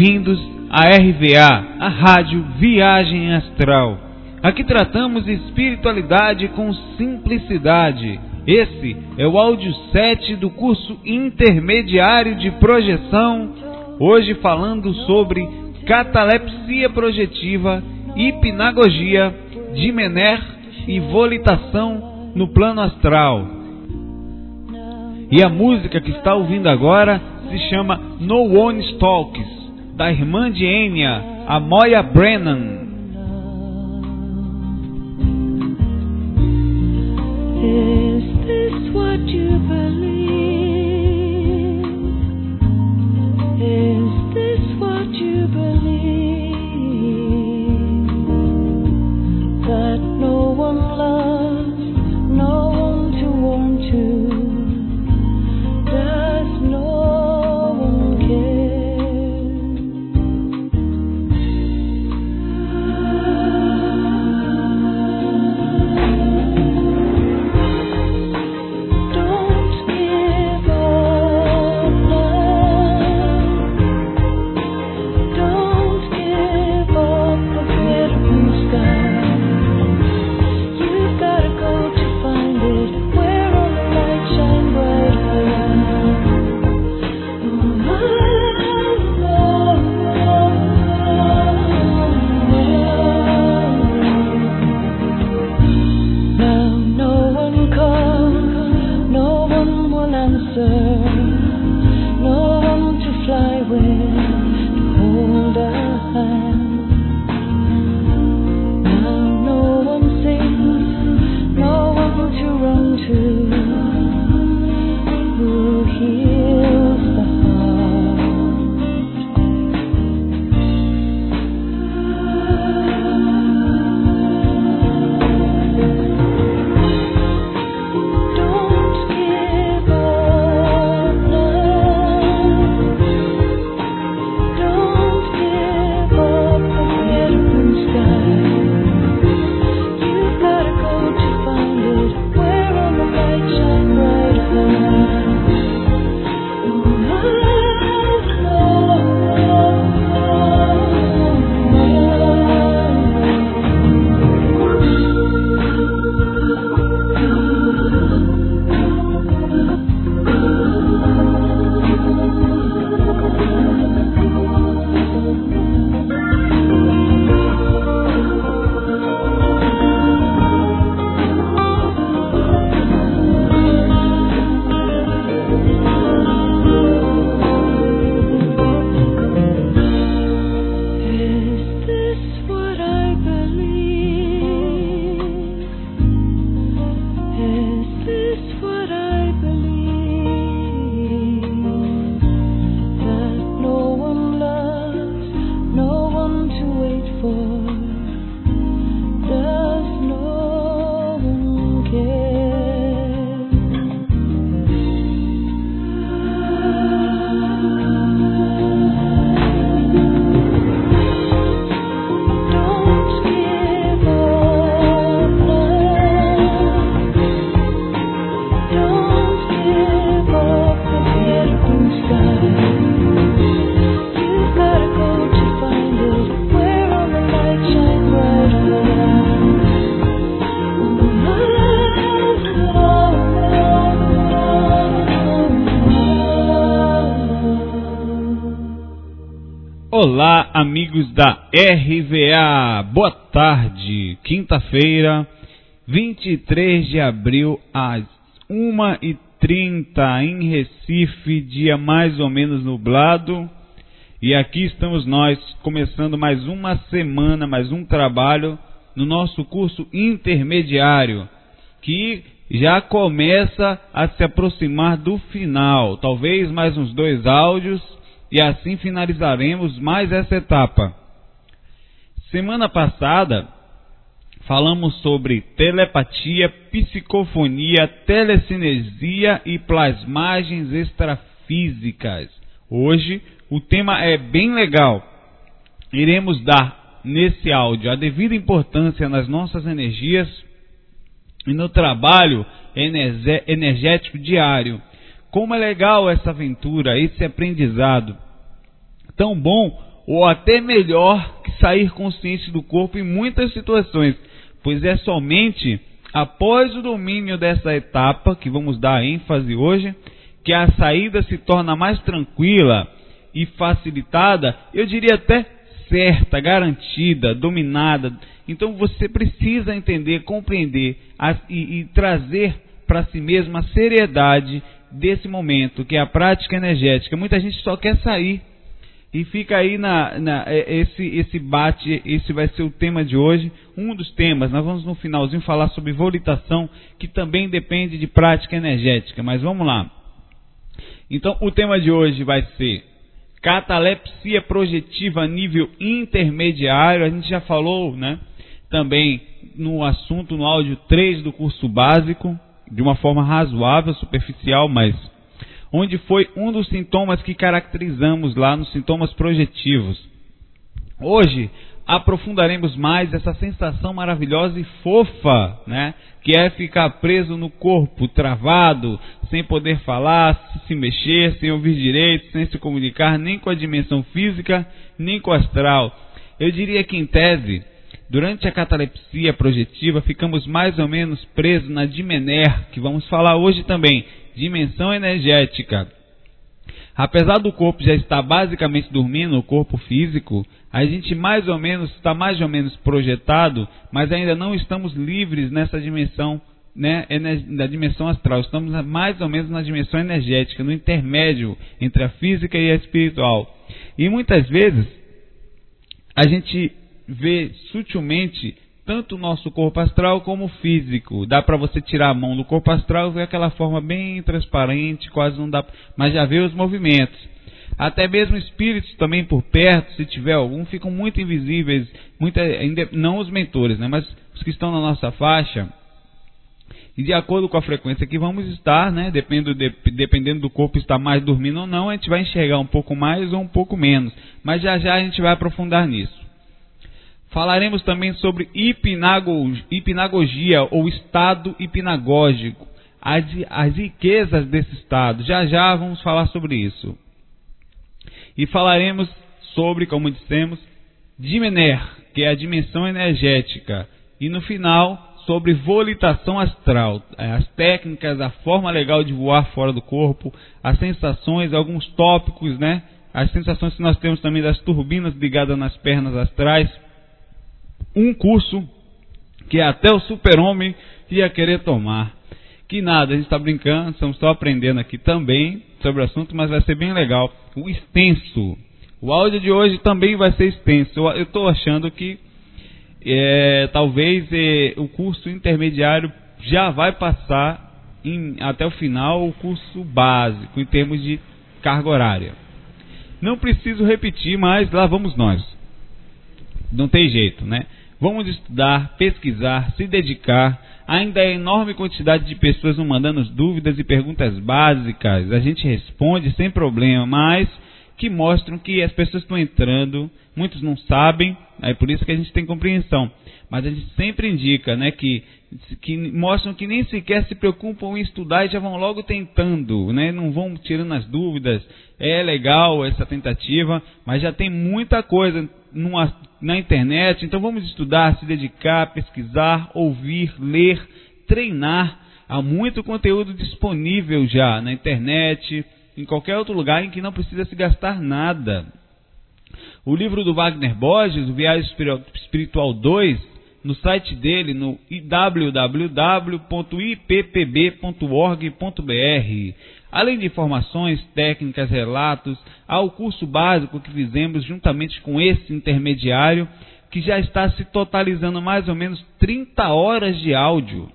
Bem-vindos à RVA, a Rádio Viagem Astral. Aqui tratamos espiritualidade com simplicidade. Esse é o áudio 7 do curso intermediário de projeção, hoje falando sobre catalepsia projetiva, hipnagogia, dimener e volitação no plano astral. E a música que está ouvindo agora se chama No One Talks, da irmã de Enya, a Moya Brennan. Olá, amigos da RVA. Boa tarde. Quinta-feira, 23 de abril, às 1h30 em Recife, dia mais ou menos nublado. E aqui estamos nós, começando mais uma semana, mais um trabalho no nosso curso intermediário, que já começa a se aproximar do final. Talvez mais uns dois áudios e assim finalizaremos mais essa etapa. Semana passada falamos sobre telepatia, psicofonia, telecinesia e plasmagens extrafísicas. Hoje o tema é bem legal. Iremos dar nesse áudio a devida importância nas nossas energias e no trabalho energético diário. Como é legal essa aventura, esse aprendizado. Tão bom ou até melhor que sair consciente do corpo em muitas situações, pois é somente após o domínio dessa etapa, que vamos dar ênfase hoje, que a saída se torna mais tranquila e facilitada, eu diria até certa, garantida, dominada. Então você precisa entender, compreender e, e trazer para si mesmo a seriedade desse momento, que é a prática energética. Muita gente só quer sair e fica aí na, na, é, esse, esse bate, esse vai ser o tema de hoje, um dos temas. Nós vamos no finalzinho falar sobre volitação, que também depende de prática energética. Mas vamos lá. Então, o tema de hoje vai ser catalepsia projetiva nível intermediário. A gente já falou, né? Também no assunto, no áudio 3 do curso básico, de uma forma razoável, superficial, mas onde foi um dos sintomas que caracterizamos lá nos sintomas projetivos. Hoje aprofundaremos mais essa sensação maravilhosa e fofa, né? Que é ficar preso no corpo, travado, sem poder falar, se mexer, sem ouvir direito, sem se comunicar nem com a dimensão física, nem com o astral. Eu diria que, em tese, durante a catalepsia projetiva, ficamos mais ou menos presos na dimener, que vamos falar hoje também, dimensão energética. Apesar do corpo já estar basicamente dormindo, o corpo físico, a gente mais ou menos está mais ou menos projetado, mas ainda não estamos livres nessa dimensão, né, da dimensão astral. Estamos mais ou menos na dimensão energética, no intermédio entre a física e a espiritual. E muitas vezes a gente vê sutilmente tanto o nosso corpo astral como o físico. Dá para você tirar a mão do corpo astral e ver aquela forma bem transparente, quase não dá, mas já vê os movimentos. Até mesmo espíritos também por perto, se tiver algum, ficam muito invisíveis, muita, não os mentores, né, mas os que estão na nossa faixa. E de acordo com a frequência que vamos estar, né, dependendo, de, dependendo do corpo estar mais dormindo ou não, a gente vai enxergar um pouco mais ou um pouco menos. Mas já já a gente vai aprofundar nisso. Falaremos também sobre hipnagogia ou estado hipnagógico, as, as riquezas desse estado. Já já vamos falar sobre isso. E falaremos sobre, como dissemos, Dimener, que é a dimensão energética. E no final, sobre volitação astral, as técnicas, a forma legal de voar fora do corpo, as sensações, alguns tópicos, né? As sensações que nós temos também das turbinas ligadas nas pernas astrais um curso que até o super-homem ia querer tomar. Que nada, a gente está brincando, estamos só aprendendo aqui também sobre o assunto, mas vai ser bem legal. O extenso. O áudio de hoje também vai ser extenso. Eu estou achando que é, talvez é, o curso intermediário já vai passar em, até o final o curso básico em termos de carga horária. Não preciso repetir, mas lá vamos nós. Não tem jeito, né? Vamos estudar, pesquisar, se dedicar. Ainda é enorme quantidade de pessoas nos mandando dúvidas e perguntas básicas. A gente responde sem problema, mas que mostram que as pessoas estão entrando, muitos não sabem, é por isso que a gente tem compreensão. Mas a gente sempre indica, né, que, que mostram que nem sequer se preocupam em estudar e já vão logo tentando, né, não vão tirando as dúvidas. É legal essa tentativa, mas já tem muita coisa numa, na internet, então vamos estudar, se dedicar, pesquisar, ouvir, ler, treinar. Há muito conteúdo disponível já na internet, em qualquer outro lugar em que não precisa se gastar nada. O livro do Wagner Borges, o Viagem Espiritual 2, no site dele, no www.ippb.org.br. Além de informações, técnicas, relatos, há o curso básico que fizemos juntamente com esse intermediário, que já está se totalizando mais ou menos 30 horas de áudio.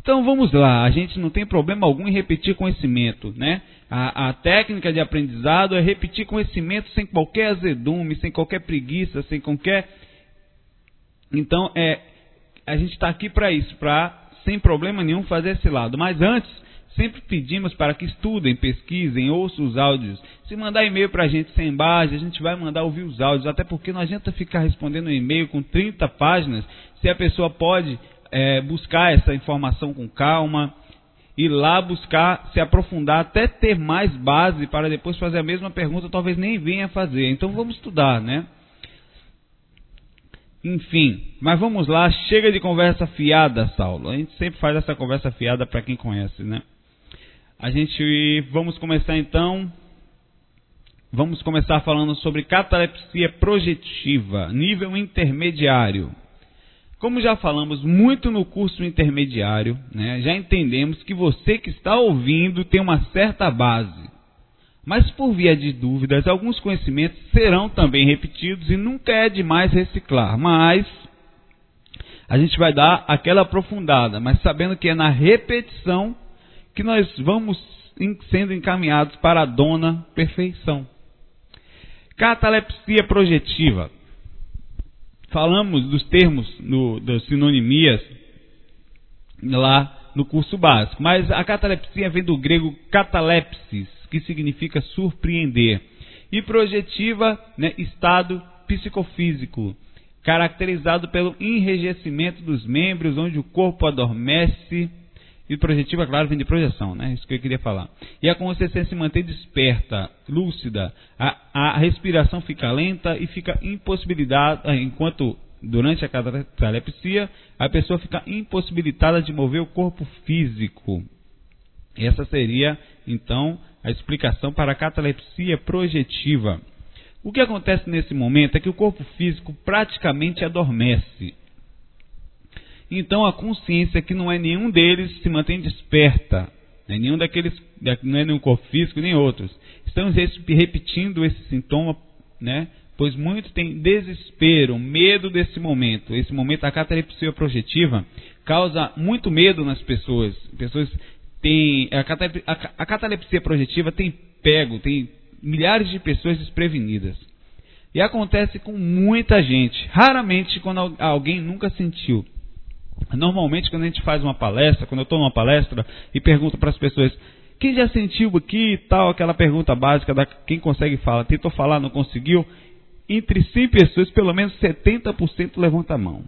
Então vamos lá, a gente não tem problema algum em repetir conhecimento, né? A, a, técnica de aprendizado é repetir conhecimento sem qualquer azedume, sem qualquer preguiça, sem qualquer. Então é, a gente está aqui para isso, para sem problema nenhum fazer esse lado. Mas antes, sempre pedimos para que estudem, pesquisem, ouçam os áudios. Se mandar e-mail para a gente sem base, a gente vai mandar ouvir os áudios, até porque não adianta ficar respondendo um e-mail com 30 páginas se a pessoa pode é, buscar essa informação com calma ir lá buscar se aprofundar, até ter mais base para depois fazer a mesma pergunta, talvez nem venha fazer. Então vamos estudar, né? Enfim, mas vamos lá, chega de conversa fiada, Saulo. A gente sempre faz essa conversa fiada para quem conhece, né? A gente vamos começar então. Vamos começar falando sobre catalepsia projetiva, nível intermediário. Como já falamos muito no curso intermediário, né, já entendemos que você que está ouvindo tem uma certa base. Mas por via de dúvidas, alguns conhecimentos serão também repetidos e nunca é demais reciclar. Mas a gente vai dar aquela aprofundada, mas sabendo que é na repetição que nós vamos sendo encaminhados para a dona perfeição. Catalepsia projetiva. Falamos dos termos, no, das sinonimias lá no curso básico, mas a catalepsia vem do grego catalepsis, que significa surpreender, e projetiva, né, estado psicofísico, caracterizado pelo enrijecimento dos membros, onde o corpo adormece. E projetiva, claro, vem de projeção, né? Isso que eu queria falar. E a consciência se mantém desperta, lúcida. A, a respiração fica lenta e fica impossibilitada, enquanto durante a catalepsia, a pessoa fica impossibilitada de mover o corpo físico. Essa seria, então, a explicação para a catalepsia projetiva. O que acontece nesse momento é que o corpo físico praticamente adormece. Então a consciência que não é nenhum deles se mantém desperta. Né? Nenhum daqueles, não é nenhum corpo físico nem outros. Estamos repetindo esse sintoma, né? pois muito tem desespero, medo desse momento. Esse momento, a catalepsia projetiva, causa muito medo nas pessoas. Pessoas tem a, a catalepsia projetiva tem pego, tem milhares de pessoas desprevenidas. E acontece com muita gente. Raramente quando alguém nunca sentiu. Normalmente quando a gente faz uma palestra, quando eu estou numa palestra e pergunto para as pessoas, quem já sentiu aqui e tal, aquela pergunta básica da quem consegue falar, tentou falar, não conseguiu, entre 100 pessoas, pelo menos 70% levanta a mão.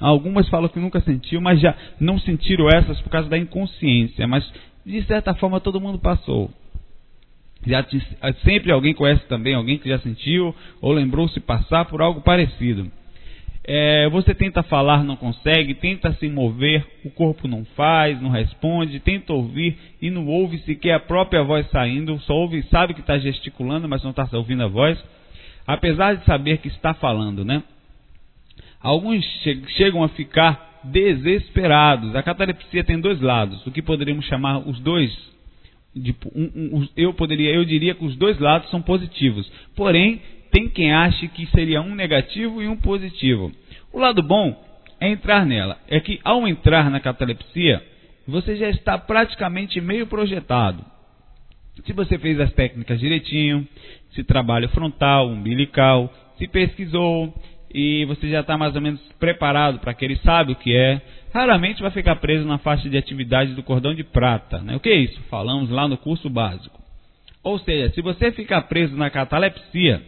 Algumas falam que nunca sentiu, mas já não sentiram essas por causa da inconsciência. Mas, de certa forma, todo mundo passou. Já sempre alguém conhece também alguém que já sentiu ou lembrou-se passar por algo parecido. É, você tenta falar, não consegue, tenta se mover, o corpo não faz, não responde, tenta ouvir e não ouve sequer a própria voz saindo, só ouve, sabe que está gesticulando, mas não está ouvindo a voz, apesar de saber que está falando, né? Alguns chegam a ficar desesperados. A catalepsia tem dois lados, o que poderíamos chamar os dois. De, um, um, eu poderia, eu diria que os dois lados são positivos. Porém, tem quem ache que seria um negativo e um positivo. O lado bom é entrar nela. É que ao entrar na catalepsia, você já está praticamente meio projetado. Se você fez as técnicas direitinho, se trabalha frontal, umbilical, se pesquisou, e você já está mais ou menos preparado para que ele sabe o que é, raramente vai ficar preso na faixa de atividade do cordão de prata. Né? O que é isso? Falamos lá no curso básico. Ou seja, se você ficar preso na catalepsia,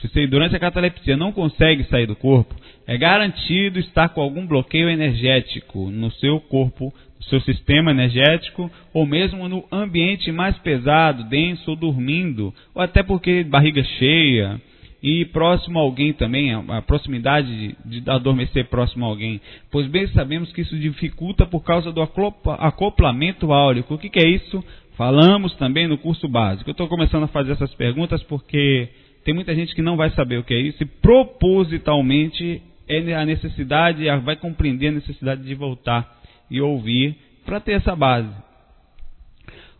se você durante a catalepsia não consegue sair do corpo, é garantido estar com algum bloqueio energético no seu corpo, no seu sistema energético, ou mesmo no ambiente mais pesado, denso ou dormindo, ou até porque barriga cheia, e próximo a alguém também, a, proximidade de, adormecer próximo a alguém. Pois bem sabemos que isso dificulta por causa do acoplamento áurico. O que, que é isso? Falamos também no curso básico. Eu estou começando a fazer essas perguntas porque tem muita gente que não vai saber o que é isso e propositalmente é a necessidade, vai compreender a necessidade de voltar e ouvir para ter essa base.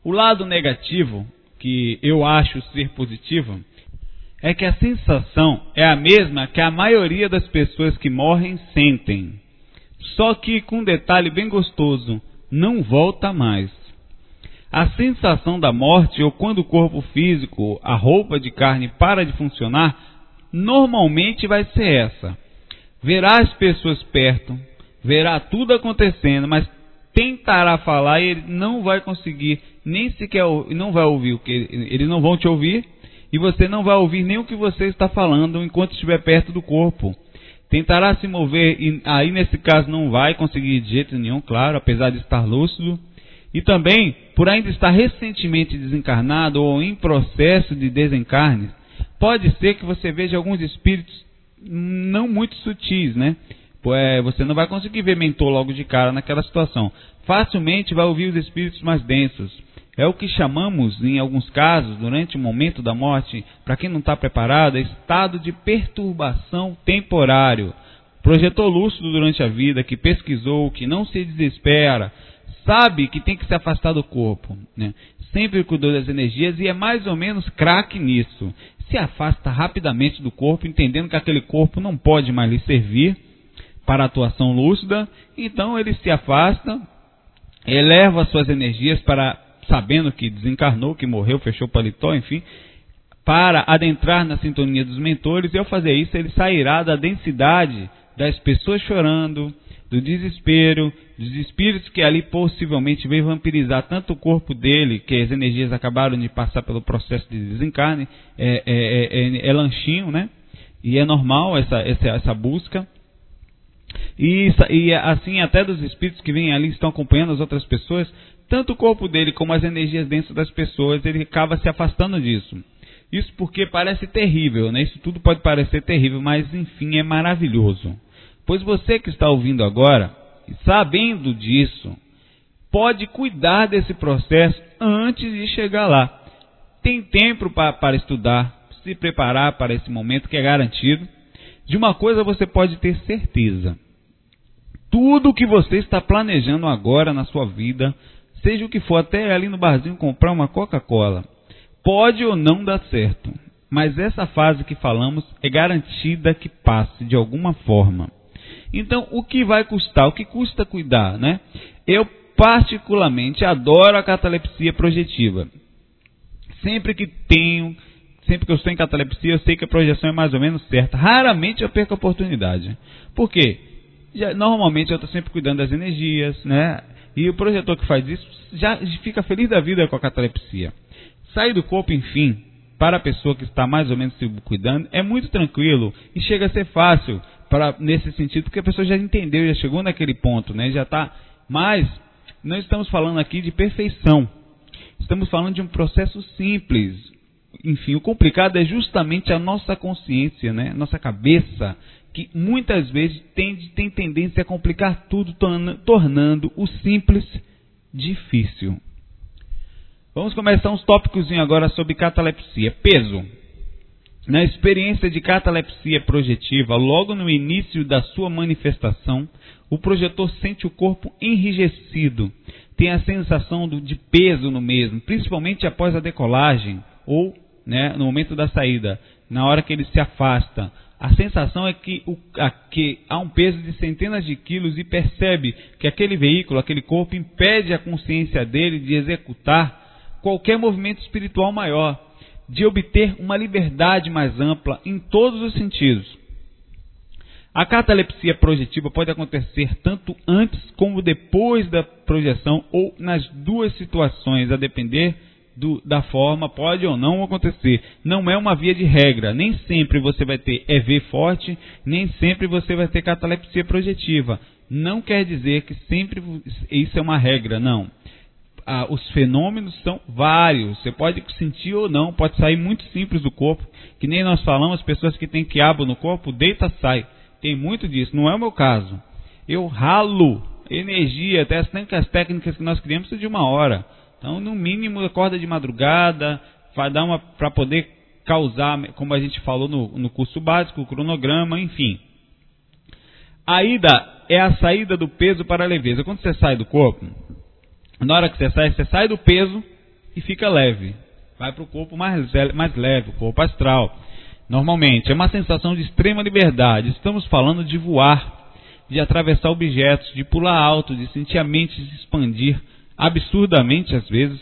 O lado negativo, que eu acho ser positivo, é que a sensação é a mesma que a maioria das pessoas que morrem sentem. Só que com um detalhe bem gostoso, não volta mais. A sensação da morte ou quando o corpo físico, a roupa de carne para de funcionar, normalmente vai ser essa. Verá as pessoas perto, verá tudo acontecendo, mas tentará falar e ele não vai conseguir, nem sequer não vai ouvir o que eles não vão te ouvir e você não vai ouvir nem o que você está falando enquanto estiver perto do corpo. tentará se mover e aí nesse caso não vai conseguir de jeito nenhum, claro, apesar de estar lúcido. E também, por ainda estar recentemente desencarnado ou em processo de desencarne, pode ser que você veja alguns espíritos não muito sutis, né? É, você não vai conseguir ver mentor logo de cara naquela situação. Facilmente vai ouvir os espíritos mais densos. É o que chamamos, em alguns casos, durante o momento da morte, para quem não está preparado, é estado de perturbação temporário. Projetou lúcido durante a vida, que pesquisou, que não se desespera, sabe que tem que se afastar do corpo. Né? Sempre cuidou das energias e é mais ou menos craque nisso. Se afasta rapidamente do corpo, entendendo que aquele corpo não pode mais lhe servir para atuação lúcida, então ele se afasta, eleva suas energias para sabendo que desencarnou, que morreu, fechou o paletó, enfim, para adentrar na sintonia dos mentores, e ao fazer isso ele sairá da densidade das pessoas chorando, do desespero, dos espíritos que ali possivelmente veio vampirizar tanto o corpo dele, que as energias acabaram de passar pelo processo de desencarne, é, é, é, é lanchinho, né? E é normal essa, essa, essa busca. E, e assim, até dos espíritos que vêm ali estão acompanhando as outras pessoas, tanto o corpo dele como as energias dentro das pessoas, ele acaba se afastando disso. Isso porque parece terrível, né? Isso tudo pode parecer terrível, mas enfim, é maravilhoso. Pois você que está ouvindo agora, sabendo disso, pode cuidar desse processo antes de chegar lá. Tem tempo para, para estudar, se preparar para esse momento que é garantido. De uma coisa você pode ter certeza: tudo que você está planejando agora na sua vida seja o que for, até ali no barzinho comprar uma Coca-Cola. Pode ou não dar certo, mas essa fase que falamos é garantida que passe de alguma forma. Então, o que vai custar? O que custa cuidar, né? Eu particularmente adoro a catalepsia projetiva. Sempre que tenho, sempre que eu estou em catalepsia, eu sei que a projeção é mais ou menos certa. Raramente eu perco a oportunidade. Por quê? Já, normalmente eu estou sempre cuidando das energias, né? E o projetor que faz isso já fica feliz da vida com a catalepsia. Sair do corpo, enfim, para a pessoa que está mais ou menos se cuidando, é muito tranquilo e chega a ser fácil para nesse sentido, porque a pessoa já entendeu, já chegou naquele ponto, né? Já está. Mas não estamos falando aqui de perfeição. Estamos falando de um processo simples. Enfim, o complicado é justamente a nossa consciência, né? Nossa cabeça que muitas vezes tem, tem tendência a complicar tudo, torna, tornando o simples difícil. Vamos começar uns tópicos agora sobre catalepsia. Peso. Na experiência de catalepsia projetiva, logo no início da sua manifestação, o projetor sente o corpo enrijecido, tem a sensação de peso no mesmo, principalmente após a decolagem ou né, no momento da saída, na hora que ele se afasta a sensação é que, o, a, que há um peso de centenas de quilos e percebe que aquele veículo, aquele corpo, impede a consciência dele de executar qualquer movimento espiritual maior, de obter uma liberdade mais ampla em todos os sentidos. A catalepsia projetiva pode acontecer tanto antes como depois da projeção ou nas duas situações, a depender do, da forma pode ou não acontecer. Não é uma via de regra. Nem sempre você vai ter EV forte, nem sempre você vai ter catalepsia projetiva. Não quer dizer que sempre isso é uma regra, não. Ah, os fenômenos são vários. Você pode sentir ou não, pode sair muito simples do corpo. Que nem nós falamos, pessoas que têm quiabo no corpo, deita, sai. Tem muito disso. Não é o meu caso. Eu ralo energia, até as técnicas que nós criamos de uma hora. Então, no mínimo, acorda de madrugada, vai dar uma para poder causar, como a gente falou no, no curso básico, cronograma, enfim. A ida é a saída do peso para a leveza. Quando você sai do corpo, na hora que você sai, você sai do peso e fica leve. Vai para o corpo mais, mais leve, o corpo astral. Normalmente, é uma sensação de extrema liberdade. Estamos falando de voar, de atravessar objetos, de pular alto, de sentir a mente se expandir absurdamente às vezes,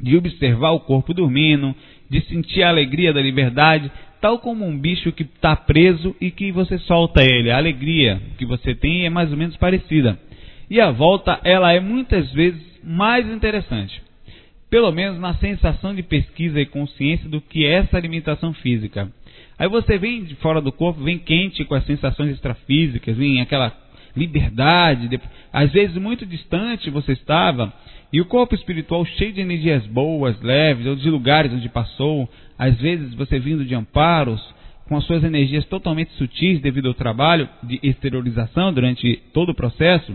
de observar o corpo dormindo, de sentir a alegria da liberdade, tal como um bicho que está preso e que você solta ele. A alegria que você tem é mais ou menos parecida. E a volta, ela é muitas vezes mais interessante. Pelo menos na sensação de pesquisa e consciência do que é essa alimentação física. Aí você vem de fora do corpo, vem quente com as sensações extrafísicas, vem aquela liberdade, às vezes muito distante você estava, e o corpo espiritual cheio de energias boas, leves, ou de lugares onde passou, às vezes você vindo de amparos, com as suas energias totalmente sutis devido ao trabalho de exteriorização durante todo o processo.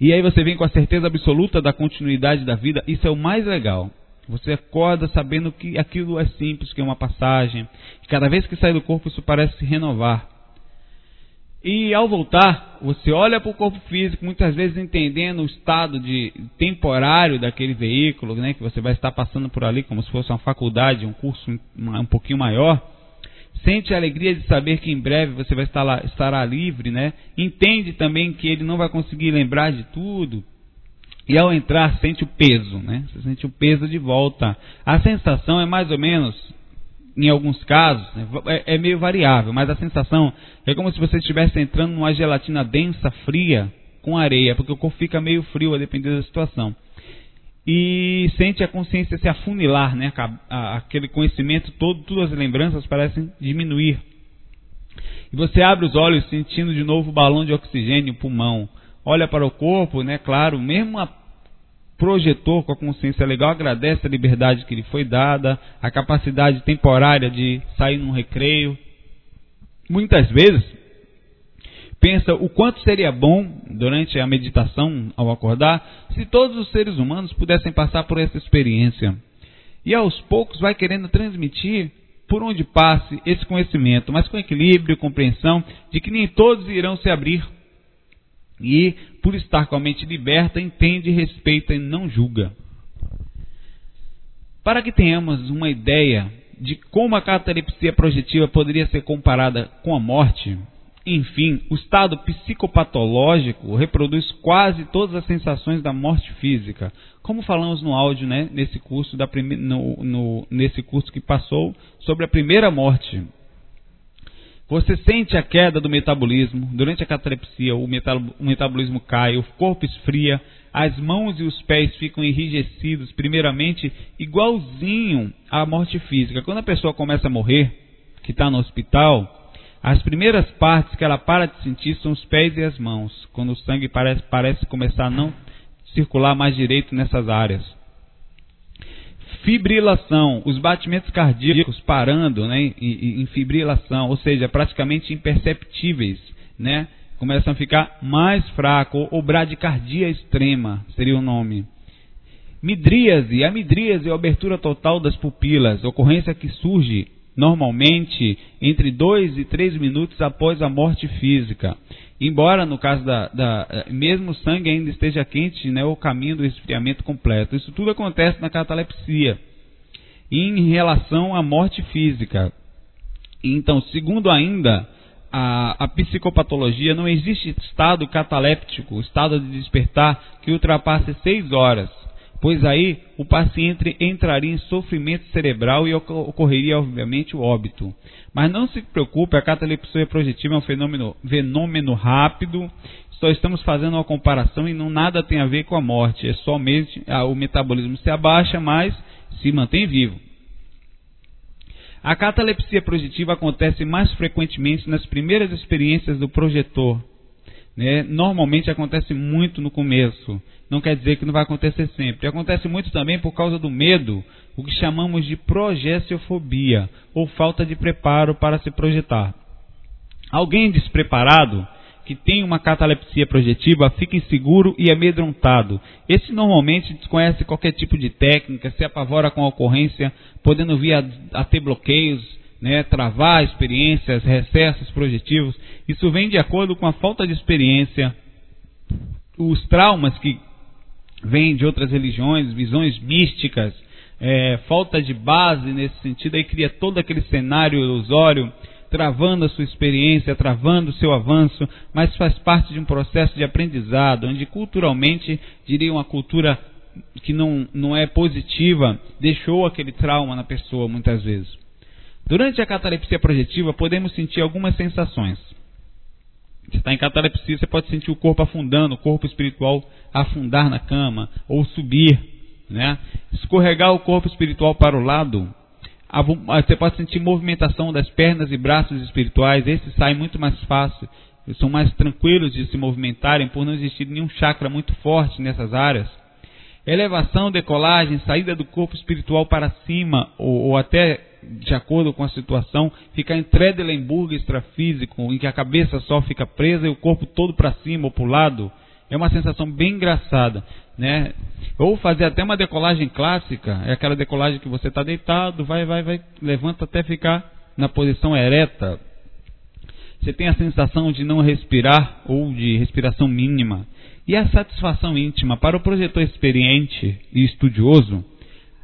E aí você vem com a certeza absoluta da continuidade da vida, isso é o mais legal. Você acorda sabendo que aquilo é simples, que é uma passagem. Cada vez que sai do corpo, isso parece se renovar. E ao voltar, você olha para o corpo físico, muitas vezes entendendo o estado de temporário daquele veículo, né, que você vai estar passando por ali como se fosse uma faculdade, um curso um, pouquinho maior. Sente a alegria de saber que em breve você vai estar lá, estará livre, né? Entende também que ele não vai conseguir lembrar de tudo. E ao entrar, sente o peso, né? Você sente o peso de volta. A sensação é mais ou menos em alguns casos, né, é, é, meio variável, mas a sensação é como se você estivesse entrando numa gelatina densa, fria, com areia, porque o corpo fica meio frio a depender da situação. E sente a consciência se afunilar, né? aquele conhecimento todo, todas as lembranças parecem diminuir. E você abre os olhos sentindo de novo o balão de oxigênio, pulmão. Olha para o corpo, né? Claro, mesmo a projetor com a consciência legal agradece a liberdade que lhe foi dada, a capacidade temporária de sair num recreio. Muitas vezes pensa o quanto seria bom durante a meditação ao acordar se todos os seres humanos pudessem passar por essa experiência. E aos poucos vai querendo transmitir por onde passe esse conhecimento, mas com equilíbrio e compreensão de que nem todos irão se abrir e, por estar com a mente liberta, entende, respeita e não julga. Para que tenhamos uma ideia de como a catalepsia projetiva poderia ser comparada com a morte, enfim, o estado psicopatológico reproduz quase todas as sensações da morte física, como falamos no áudio, né, nesse curso da prime... no, no, nesse curso que passou sobre a primeira morte. Você sente a queda do metabolismo. Durante a catalepsia, o, metabolismo cai, o corpo esfria, as mãos e os pés ficam enrijecidos, primeiramente, igualzinho à morte física. Quando a pessoa começa a morrer, que está no hospital, as primeiras partes que ela para de sentir são os pés e as mãos, quando o sangue parece, parece começar a não circular mais direito nessas áreas fibrilação, os batimentos cardíacos parando né, em, em fibrilação, ou seja, praticamente imperceptíveis, né, começam a ficar mais fracos, ou bradicardia extrema seria o nome. Midríase, a midríase é a abertura total das pupilas, ocorrência que surge normalmente entre 2 e 3 minutos após a morte física. Embora no caso da, da mesmo o sangue ainda esteja quente, né, o caminho do esfriamento completo. Isso tudo acontece na catalepsia. Em relação à morte física. Então, segundo ainda a, a psicopatologia, não existe estado cataléptico, estado de despertar que ultrapasse 6 horas pois aí o paciente entraria em sofrimento cerebral e ocorreria, obviamente, o óbito. Mas não se preocupe, a catalepsia projetiva é um fenômeno, fenômeno rápido, só estamos fazendo uma comparação e não nada tem a ver com a morte, é somente ah, o metabolismo se abaixa, mas se mantém vivo. A catalepsia projetiva acontece mais frequentemente nas primeiras experiências do projetor. Né? Normalmente acontece muito no começo não quer dizer que não vai acontecer sempre. Acontece muito também por causa do medo, o que chamamos de progestiofobia, ou falta de preparo para se projetar. Alguém despreparado, que tem uma catalepsia projetiva, fica inseguro e amedrontado. Esse normalmente desconhece qualquer tipo de técnica, se apavora com a ocorrência, podendo vir a, a ter bloqueios, né, travar experiências, recessos projetivos. Isso vem de acordo com a falta de experiência, os traumas que vem de outras religiões, visões místicas, é, falta de base nesse sentido, aí cria todo aquele cenário ilusório, travando a sua experiência, travando o seu avanço, mas faz parte de um processo de aprendizado, onde culturalmente, diria uma cultura que não, não é positiva, deixou aquele trauma na pessoa muitas vezes. Durante a catalepsia projetiva, podemos sentir algumas sensações. Você está em catalepsia, você pode sentir o corpo afundando, o corpo espiritual afundar na cama ou subir, né? Escorregar o corpo espiritual para o lado. você pode sentir movimentação das pernas e braços espirituais, esses saem muito mais fácil, são mais tranquilos de se movimentarem por não existir nenhum chakra muito forte nessas áreas. Elevação, decolagem, saída do corpo espiritual para cima, ou, ou até, de acordo com a situação, ficar em Tredelenburg extrafísico, em que a cabeça só fica presa e o corpo todo para cima ou para o lado. É uma sensação bem engraçada, né? Ou fazer até uma decolagem clássica, é aquela decolagem que você está deitado, vai, vai, vai, levanta até ficar na posição ereta. Você tem a sensação de não respirar ou de respiração mínima. E a satisfação íntima para o projetor experiente e estudioso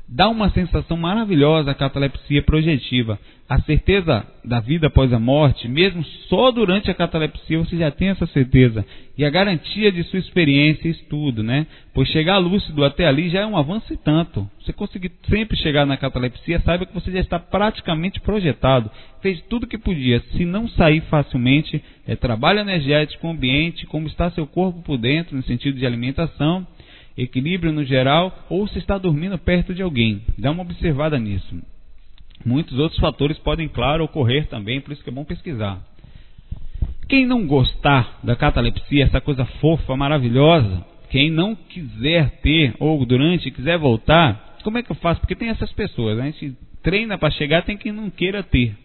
dá uma sensação maravilhosa a catalepsia projetiva. A certeza da vida após a morte, mesmo só durante a catalepsia você já tem essa certeza. E a garantia de sua experiência e estudo, né? Pois chegar lúcido até ali já é um avanço e tanto. Você conseguir sempre chegar na catalepsia, saiba que você já está praticamente projetado. Fez tudo o que podia. Se não sair facilmente, é trabalho energético, ambiente, como está seu corpo por dentro, no sentido de alimentação, equilíbrio no geral, ou se está dormindo perto de alguém. Dá uma observada nisso. Muitos outros fatores podem, claro, ocorrer também, por isso que é bom pesquisar. Quem não gostar da catalepsia, essa coisa fofa, maravilhosa, quem não quiser ter, ou durante quiser voltar, como é que eu faço? Porque tem essas pessoas, né? a gente treina para chegar, tem quem não queira ter,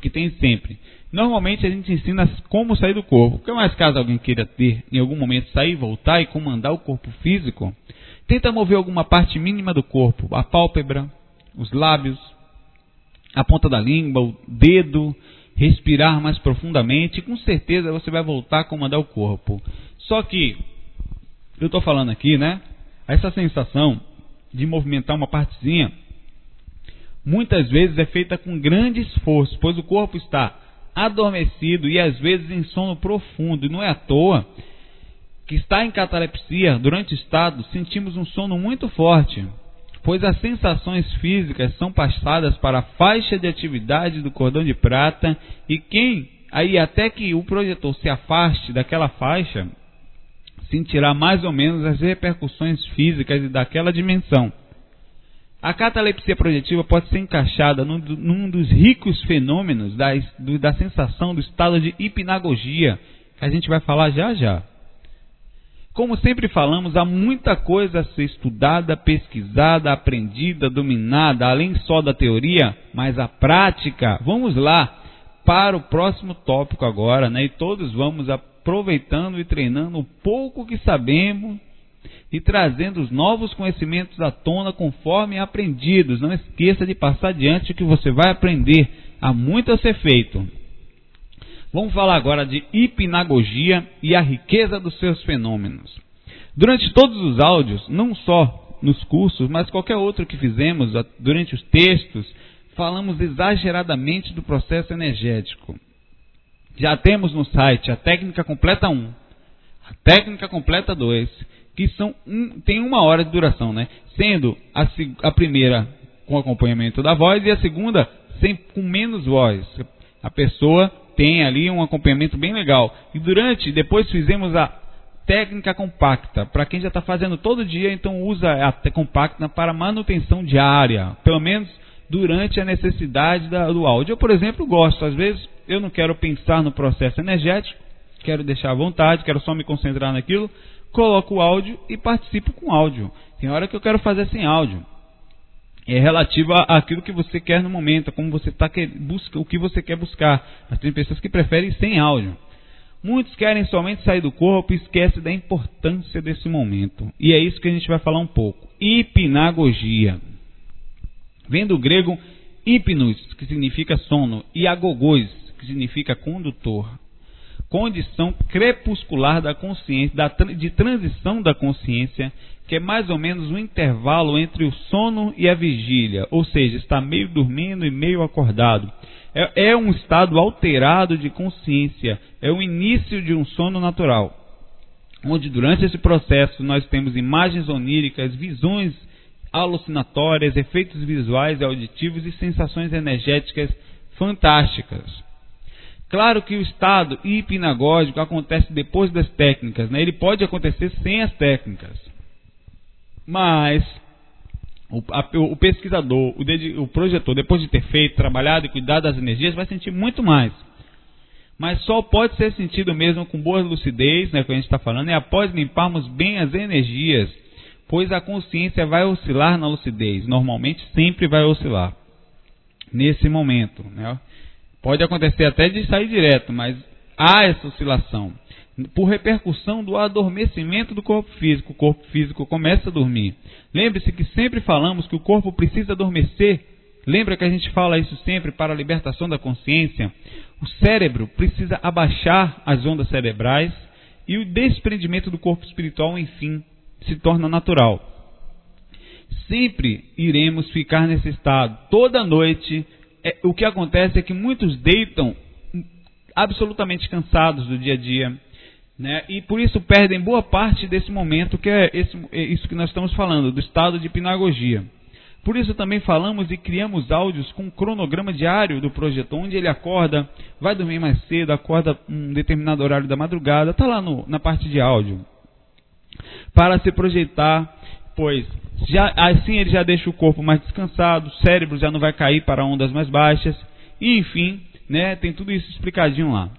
que tem sempre. Normalmente a gente ensina como sair do corpo. Porque mais caso alguém queira ter, em algum momento, sair, voltar e comandar o corpo físico, tenta mover alguma parte mínima do corpo, a pálpebra, os lábios, a ponta da língua, o dedo, respirar mais profundamente e com certeza você vai voltar a comandar o corpo. Só que, eu estou falando aqui, né? Essa sensação de movimentar uma partezinha, muitas vezes é feita com grande esforço, pois o corpo está adormecido e às vezes em sono profundo. E não é à toa que está em catalepsia, durante o estado, sentimos um sono muito forte, pois as sensações físicas são passadas para a faixa de atividade do cordão de prata e quem aí até que o projetor se afaste daquela faixa sentirá mais ou menos as repercussões físicas daquela dimensão. A catalepsia projetiva pode ser encaixada num, num dos ricos fenômenos da, do, da sensação do estado de hipnagogia, que a gente vai falar já já. Como sempre falamos, há muita coisa a ser estudada, pesquisada, aprendida, dominada, além só da teoria, mas a prática. Vamos lá para o próximo tópico agora, né? E todos vamos aproveitando e treinando o pouco que sabemos e trazendo os novos conhecimentos à tona conforme aprendidos. Não esqueça de passar adiante o que você vai aprender. Há muito a ser feito. Vamos falar agora de hipnagogia e a riqueza dos seus fenômenos. Durante todos os áudios, não só nos cursos, mas qualquer outro que fizemos durante os textos, falamos exageradamente do processo energético. Já temos no site a técnica completa 1, a técnica completa 2 que são um, tem uma hora de duração, né? Sendo a, a primeira com acompanhamento da voz e a segunda sem, com menos voz. A pessoa tem ali um acompanhamento bem legal. E durante, depois fizemos a técnica compacta. Para quem já está fazendo todo dia, então usa a compacta para manutenção diária. Pelo menos durante a necessidade da, do áudio. Eu, por exemplo, gosto. Às vezes eu não quero pensar no processo energético, quero deixar à vontade, quero só me concentrar naquilo coloco o áudio e participo com áudio. Tem hora que eu quero fazer sem áudio. É relativo àquilo que você quer no momento, como você está busca o que você quer buscar. Mas tem pessoas que preferem sem áudio. Muitos querem somente sair do corpo e esquecem da importância desse momento. E é isso que a gente vai falar um pouco. Hipnagogia. Vem do grego hipnos, que significa sono, e agogos, que significa condutor condição crepuscular da consciência, da, de transição da consciência, que é mais ou menos um intervalo entre o sono e a vigília, ou seja, está meio dormindo e meio acordado. É, é um estado alterado de consciência, é o início de um sono natural, onde durante esse processo nós temos imagens oníricas, visões alucinatórias, efeitos visuais e auditivos e sensações energéticas fantásticas. Claro que o estado hipnagógico acontece depois das técnicas, né? ele pode acontecer sem as técnicas. Mas o, a, o pesquisador, o, dedi, o projetor, depois de ter feito, trabalhado e cuidado das energias, vai sentir muito mais. Mas só pode ser sentido mesmo com boa lucidez, né, que a gente está falando, é após limparmos bem as energias, pois a consciência vai oscilar na lucidez. Normalmente sempre vai oscilar nesse momento. Né? Pode acontecer até de sair direto, mas há essa oscilação por repercussão do adormecimento do corpo físico. O corpo físico começa a dormir. Lembre-se que sempre falamos que o corpo precisa adormecer. Lembra que a gente fala isso sempre para a libertação da consciência? O cérebro precisa abaixar as ondas cerebrais e o desprendimento do corpo espiritual, enfim, se torna natural. Sempre iremos ficar nesse estado. Toda noite, é, o que acontece é que muitos deitam absolutamente cansados do dia a dia né? E por isso perdem boa parte desse momento que é, esse, é isso que nós estamos falando, do estado de hipnagogia. Por isso também falamos e criamos áudios com um cronograma diário do projeto, onde ele acorda, vai dormir mais cedo, acorda um determinado horário da madrugada, está lá no, na parte de áudio. Para se projetar, pois já, assim ele já deixa o corpo mais descansado, o cérebro já não vai cair para ondas mais baixas, e enfim, né, tem tudo isso explicadinho lá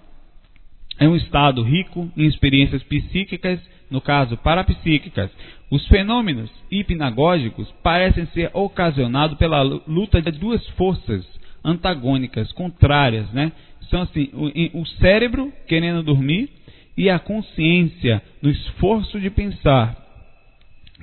é um estado rico em experiências psíquicas, no caso parapsíquicas. Os fenômenos hipnagógicos parecem ser ocasionados pela luta de duas forças antagônicas, contrárias, né? São assim, o, o cérebro querendo dormir e a consciência no esforço de pensar,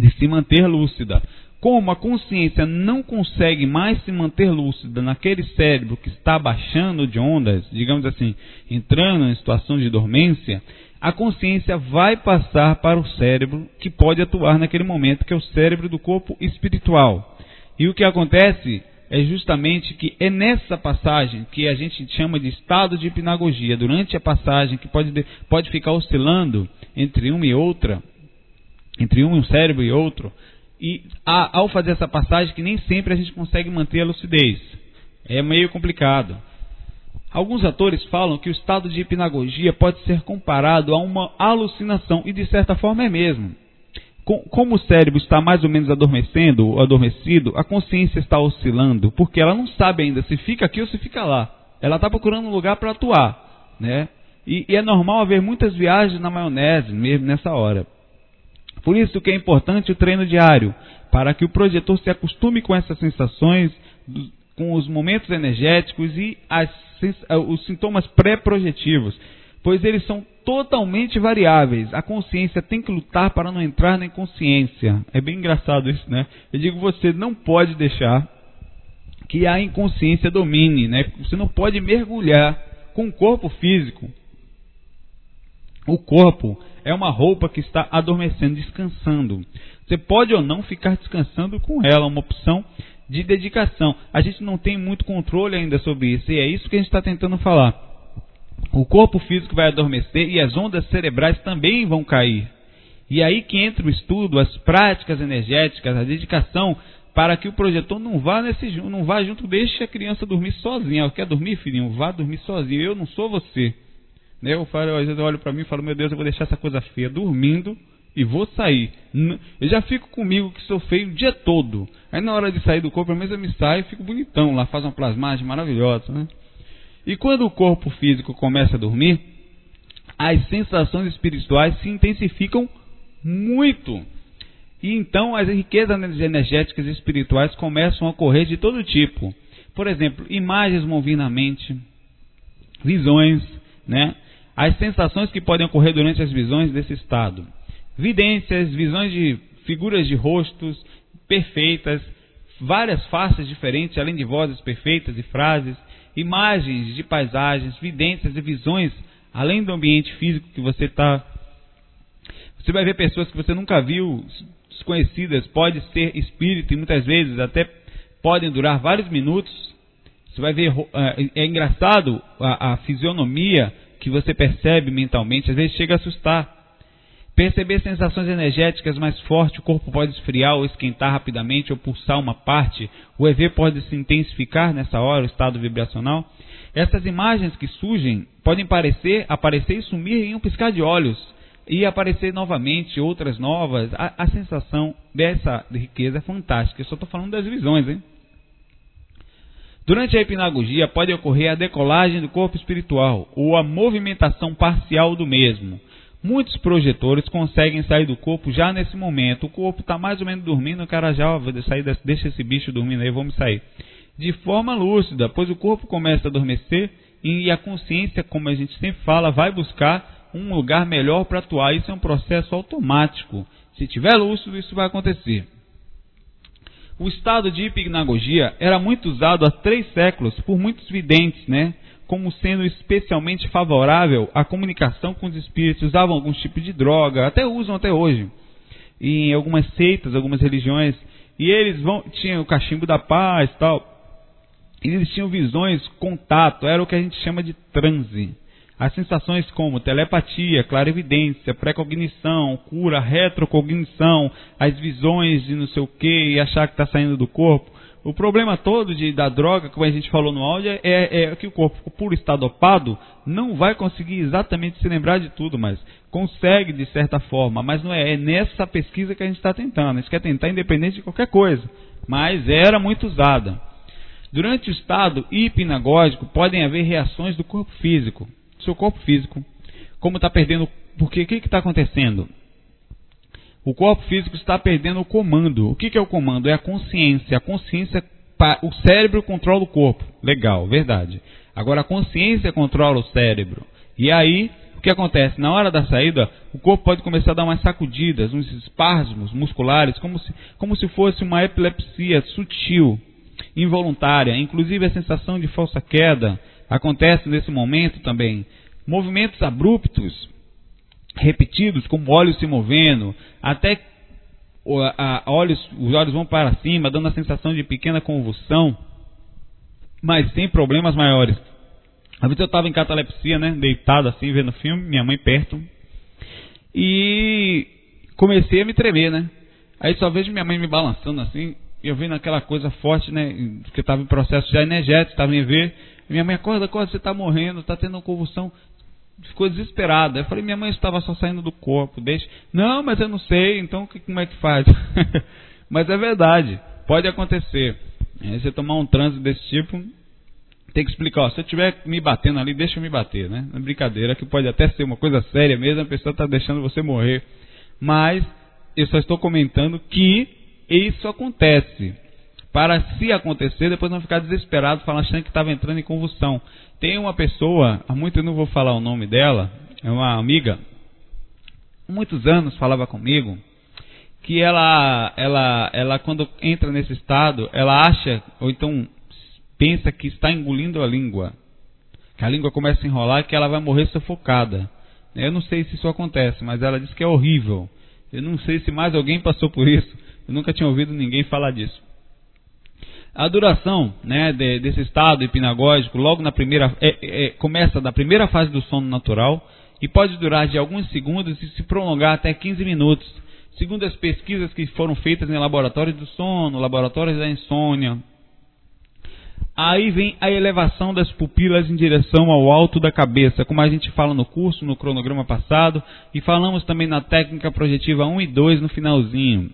de se manter lúcida. Como a consciência não consegue mais se manter lúcida naquele cérebro que está baixando de ondas, digamos assim, entrando em situação de dormência, a consciência vai passar para o cérebro que pode atuar naquele momento, que é o cérebro do corpo espiritual. E o que acontece é justamente que é nessa passagem que a gente chama de estado de hipnagogia, durante a passagem que pode, pode ficar oscilando entre uma e outra, entre um cérebro e outro, e a, ao fazer essa passagem, que nem sempre a gente consegue manter a lucidez. É meio complicado. Alguns atores falam que o estado de hipnagogia pode ser comparado a uma alucinação, e de certa forma é mesmo. Como o cérebro está mais ou menos adormecendo ou adormecido, a consciência está oscilando, porque ela não sabe ainda se fica aqui ou se fica lá. Ela está procurando um lugar para atuar. Né? E, e é normal haver muitas viagens na maionese mesmo nessa hora. Por isso que é importante o treino diário, para que o projetor se acostume com essas sensações, com os momentos energéticos e as, eh, os sintomas pré-projetivos, pois eles são totalmente variáveis. A consciência tem que lutar para não entrar na inconsciência. É bem engraçado isso, né? Eu digo, você não pode deixar que a inconsciência domine, né? Você não pode mergulhar com o corpo físico. O corpo é uma roupa que está adormecendo, descansando. Você pode ou não ficar descansando com ela, uma opção de dedicação. A gente não tem muito controle ainda sobre isso, e é isso que a gente está tentando falar. O corpo físico vai adormecer e as ondas cerebrais também vão cair. E aí que entra o estudo, as práticas energéticas, a dedicação para que o projetor não vá nesse não vá junto, deixe a criança dormir sozinha. Ela quer dormir, filhinho? Vá dormir sozinho. Eu não sou você. Né? Eu falo, às vezes eu olho para mim e falo, meu Deus, eu vou deixar essa coisa feia dormindo e vou sair. Eu já fico comigo que sou feio o dia todo. Aí na hora de sair do corpo, pelo menos eu me saio e fico bonitão lá, faz uma plasmagem maravilhosa. Né? E quando o corpo físico começa a dormir, as sensações espirituais se intensificam muito. E então as riquezas energéticas e espirituais começam a ocorrer de todo tipo. Por exemplo, imagens movendo a mente, visões, né? As sensações que podem ocorrer durante as visões desse estado. Vidências, visões de figuras de rostos perfeitas, várias faces diferentes, além de vozes perfeitas e frases, imagens de paisagens, vidências e visões, além do ambiente físico que você está. Você vai ver pessoas que você nunca viu, desconhecidas, pode ser espírito e muitas vezes até podem durar vários minutos. Você vai ver, é, é engraçado a, a fisionomia que você percebe mentalmente, às vezes chega a assustar. Perceber sensações energéticas mais fortes, o corpo pode esfriar ou esquentar rapidamente ou pulsar uma parte, o EV pode se intensificar nessa hora, o estado vibracional. Essas imagens que surgem podem parecer, aparecer e sumir em um piscar de olhos. e aparecer novamente outras novas, a, a sensação dessa riqueza é fantástica. Eu só estou falando das visões, hein? Durante a hipnagogia pode ocorrer a decolagem do corpo espiritual ou a movimentação parcial do mesmo. Muitos projetores conseguem sair do corpo já nesse momento. O corpo está mais ou menos dormindo, o cara já vai sair, deixa esse bicho dormindo aí, vamos sair. De forma lúcida, pois o corpo começa a adormecer e a consciência, como a gente sempre fala, vai buscar um lugar melhor para atuar. Isso é um processo automático. Se tiver lúcido, isso vai acontecer. O estado de hipnagogia era muito usado há três séculos por muitos videntes, né? Como sendo especialmente favorável à comunicação com os espíritos. Usavam alguns tipos de droga, até usam até hoje. Em algumas seitas, algumas religiões. E eles vão, tinham o cachimbo da paz tal. E eles tinham visões, contato, era o que a gente chama de transe. As sensações como telepatia, clarividência, precognição, cura, retrocognição, as visões de não sei o que e achar que está saindo do corpo. O problema todo de, da droga, como a gente falou no áudio, é, é que o corpo, por estar dopado, não vai conseguir exatamente se lembrar de tudo, mas consegue de certa forma. Mas não é, é nessa pesquisa que a gente está tentando. A gente quer tentar independente de qualquer coisa. Mas era muito usada. Durante o estado hipnagógico podem haver reações do corpo físico, seu corpo físico, como está perdendo. Porque o que está acontecendo? O corpo físico está perdendo o comando. O que, que é o comando? É a consciência. A consciência, o cérebro controla o corpo. Legal, verdade. Agora a consciência controla o cérebro. E aí, o que acontece? Na hora da saída, o corpo pode começar a dar umas sacudidas, uns espasmos musculares, como se, como se fosse uma epilepsia sutil, involuntária. Inclusive a sensação de falsa queda, Acontece nesse momento também movimentos abruptos, repetidos, como olhos se movendo, até olhos, os olhos vão para cima, dando a sensação de pequena convulsão, mas sem problemas maiores. Às vezes eu estava em catalepsia, né, deitado assim, vendo filme, minha mãe perto, e comecei a me tremer, né. Aí só vejo minha mãe me balançando assim, e eu vendo aquela coisa forte, né, que estava em processo já energético, estava em ver, minha mãe, acorda, acorda, você está morrendo, está tendo uma convulsão. Ficou desesperada. Eu falei, minha mãe estava só saindo do corpo, deixa. Não, mas eu não sei, então como é que faz? mas é verdade, pode acontecer. É, você tomar um trânsito desse tipo, tem que explicar, ó, se eu estiver me batendo ali, deixa eu me bater, né? É brincadeira, que pode até ser uma coisa séria mesmo, a pessoa está deixando você morrer. Mas eu só estou comentando que isso acontece para se acontecer, depois não ficar desesperado, falando achando que estava entrando em convulsão. Tem uma pessoa, há muito eu não vou falar o nome dela, é uma amiga, muitos anos falava comigo, que ela, ela, ela quando entra nesse estado, ela acha, ou então pensa que está engolindo a língua, que a língua começa a enrolar e que ela vai morrer sufocada. Eu não sei se isso acontece, mas ela diz que é horrível. Eu não sei se mais alguém passou por isso. Eu nunca tinha ouvido ninguém falar disso. A duração né, de, desse estado hipnagógico logo na primeira é, é, começa da primeira fase do sono natural e pode durar de alguns segundos e se prolongar até 15 minutos, segundo as pesquisas que foram feitas em laboratórios do sono, laboratórios da insônia. Aí vem a elevação das pupilas em direção ao alto da cabeça, como a gente fala no curso, no cronograma passado, e falamos também na técnica projetiva 1 e 2 no finalzinho.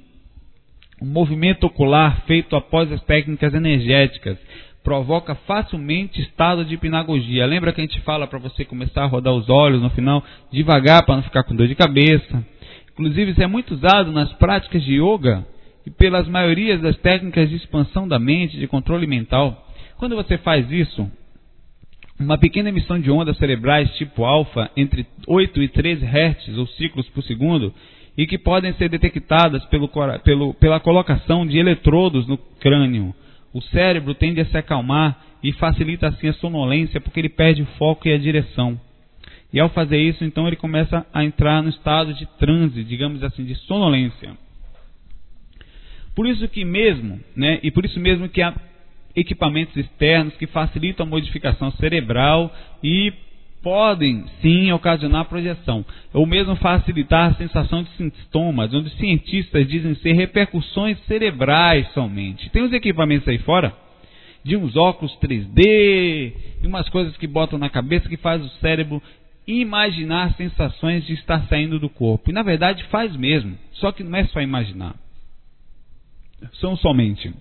O movimento ocular feito após as técnicas energéticas provoca facilmente estado de hipnagogia. Lembra que a gente fala para você começar a rodar os olhos no final, devagar para não ficar com dor de cabeça. Inclusive, isso é muito usado nas práticas de yoga e pelas maiorias das técnicas de expansão da mente, de controle mental. Quando você faz isso, uma pequena emissão de ondas cerebrais tipo alfa entre 8 e 13 Hz ou ciclos por segundo e que podem ser detectadas pelo, pelo, pela colocação de eletrodos no crânio. O cérebro tende a se acalmar e facilita assim a sonolência porque ele perde o foco e a direção. E ao fazer isso, então ele começa a entrar no estado de transe, digamos assim, de sonolência. Por isso que mesmo, né, e por isso mesmo que há equipamentos externos que facilitam a modificação cerebral e podem sim ocasionar projeção, ou mesmo facilitar a sensação de sintomas, onde cientistas dizem ser repercussões cerebrais somente. Tem uns equipamentos aí fora de uns óculos 3D e umas coisas que botam na cabeça que faz o cérebro imaginar sensações de estar saindo do corpo. E na verdade faz mesmo, só que não é só imaginar. São somente.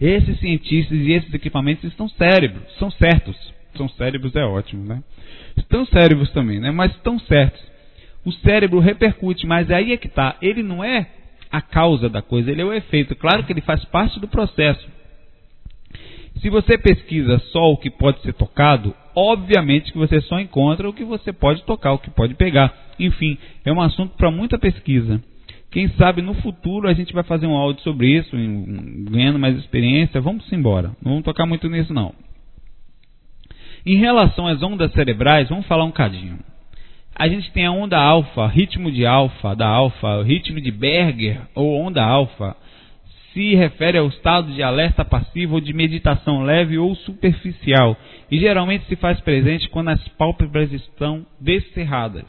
Esses cientistas e esses equipamentos estão cérebros, são certos. São cérebros é ótimo, né? Estão cérebros também, né? Mas estão certos. O cérebro repercute, mas aí é que está. Ele não é a causa da coisa, ele é o efeito. Claro que ele faz parte do processo. Se você pesquisa só o que pode ser tocado, obviamente que você só encontra o que você pode tocar, o que pode pegar. Enfim, é um assunto para muita pesquisa. Quem sabe no futuro a gente vai fazer um áudio sobre isso, ganhando mais experiência. Vamos embora. Não vamos tocar muito nisso não. Em relação às ondas cerebrais, vamos falar um cadinho. A gente tem a onda alfa, ritmo de alfa, da alfa, ritmo de Berger ou onda alfa se refere ao estado de alerta passivo ou de meditação leve ou superficial e geralmente se faz presente quando as pálpebras estão descerradas.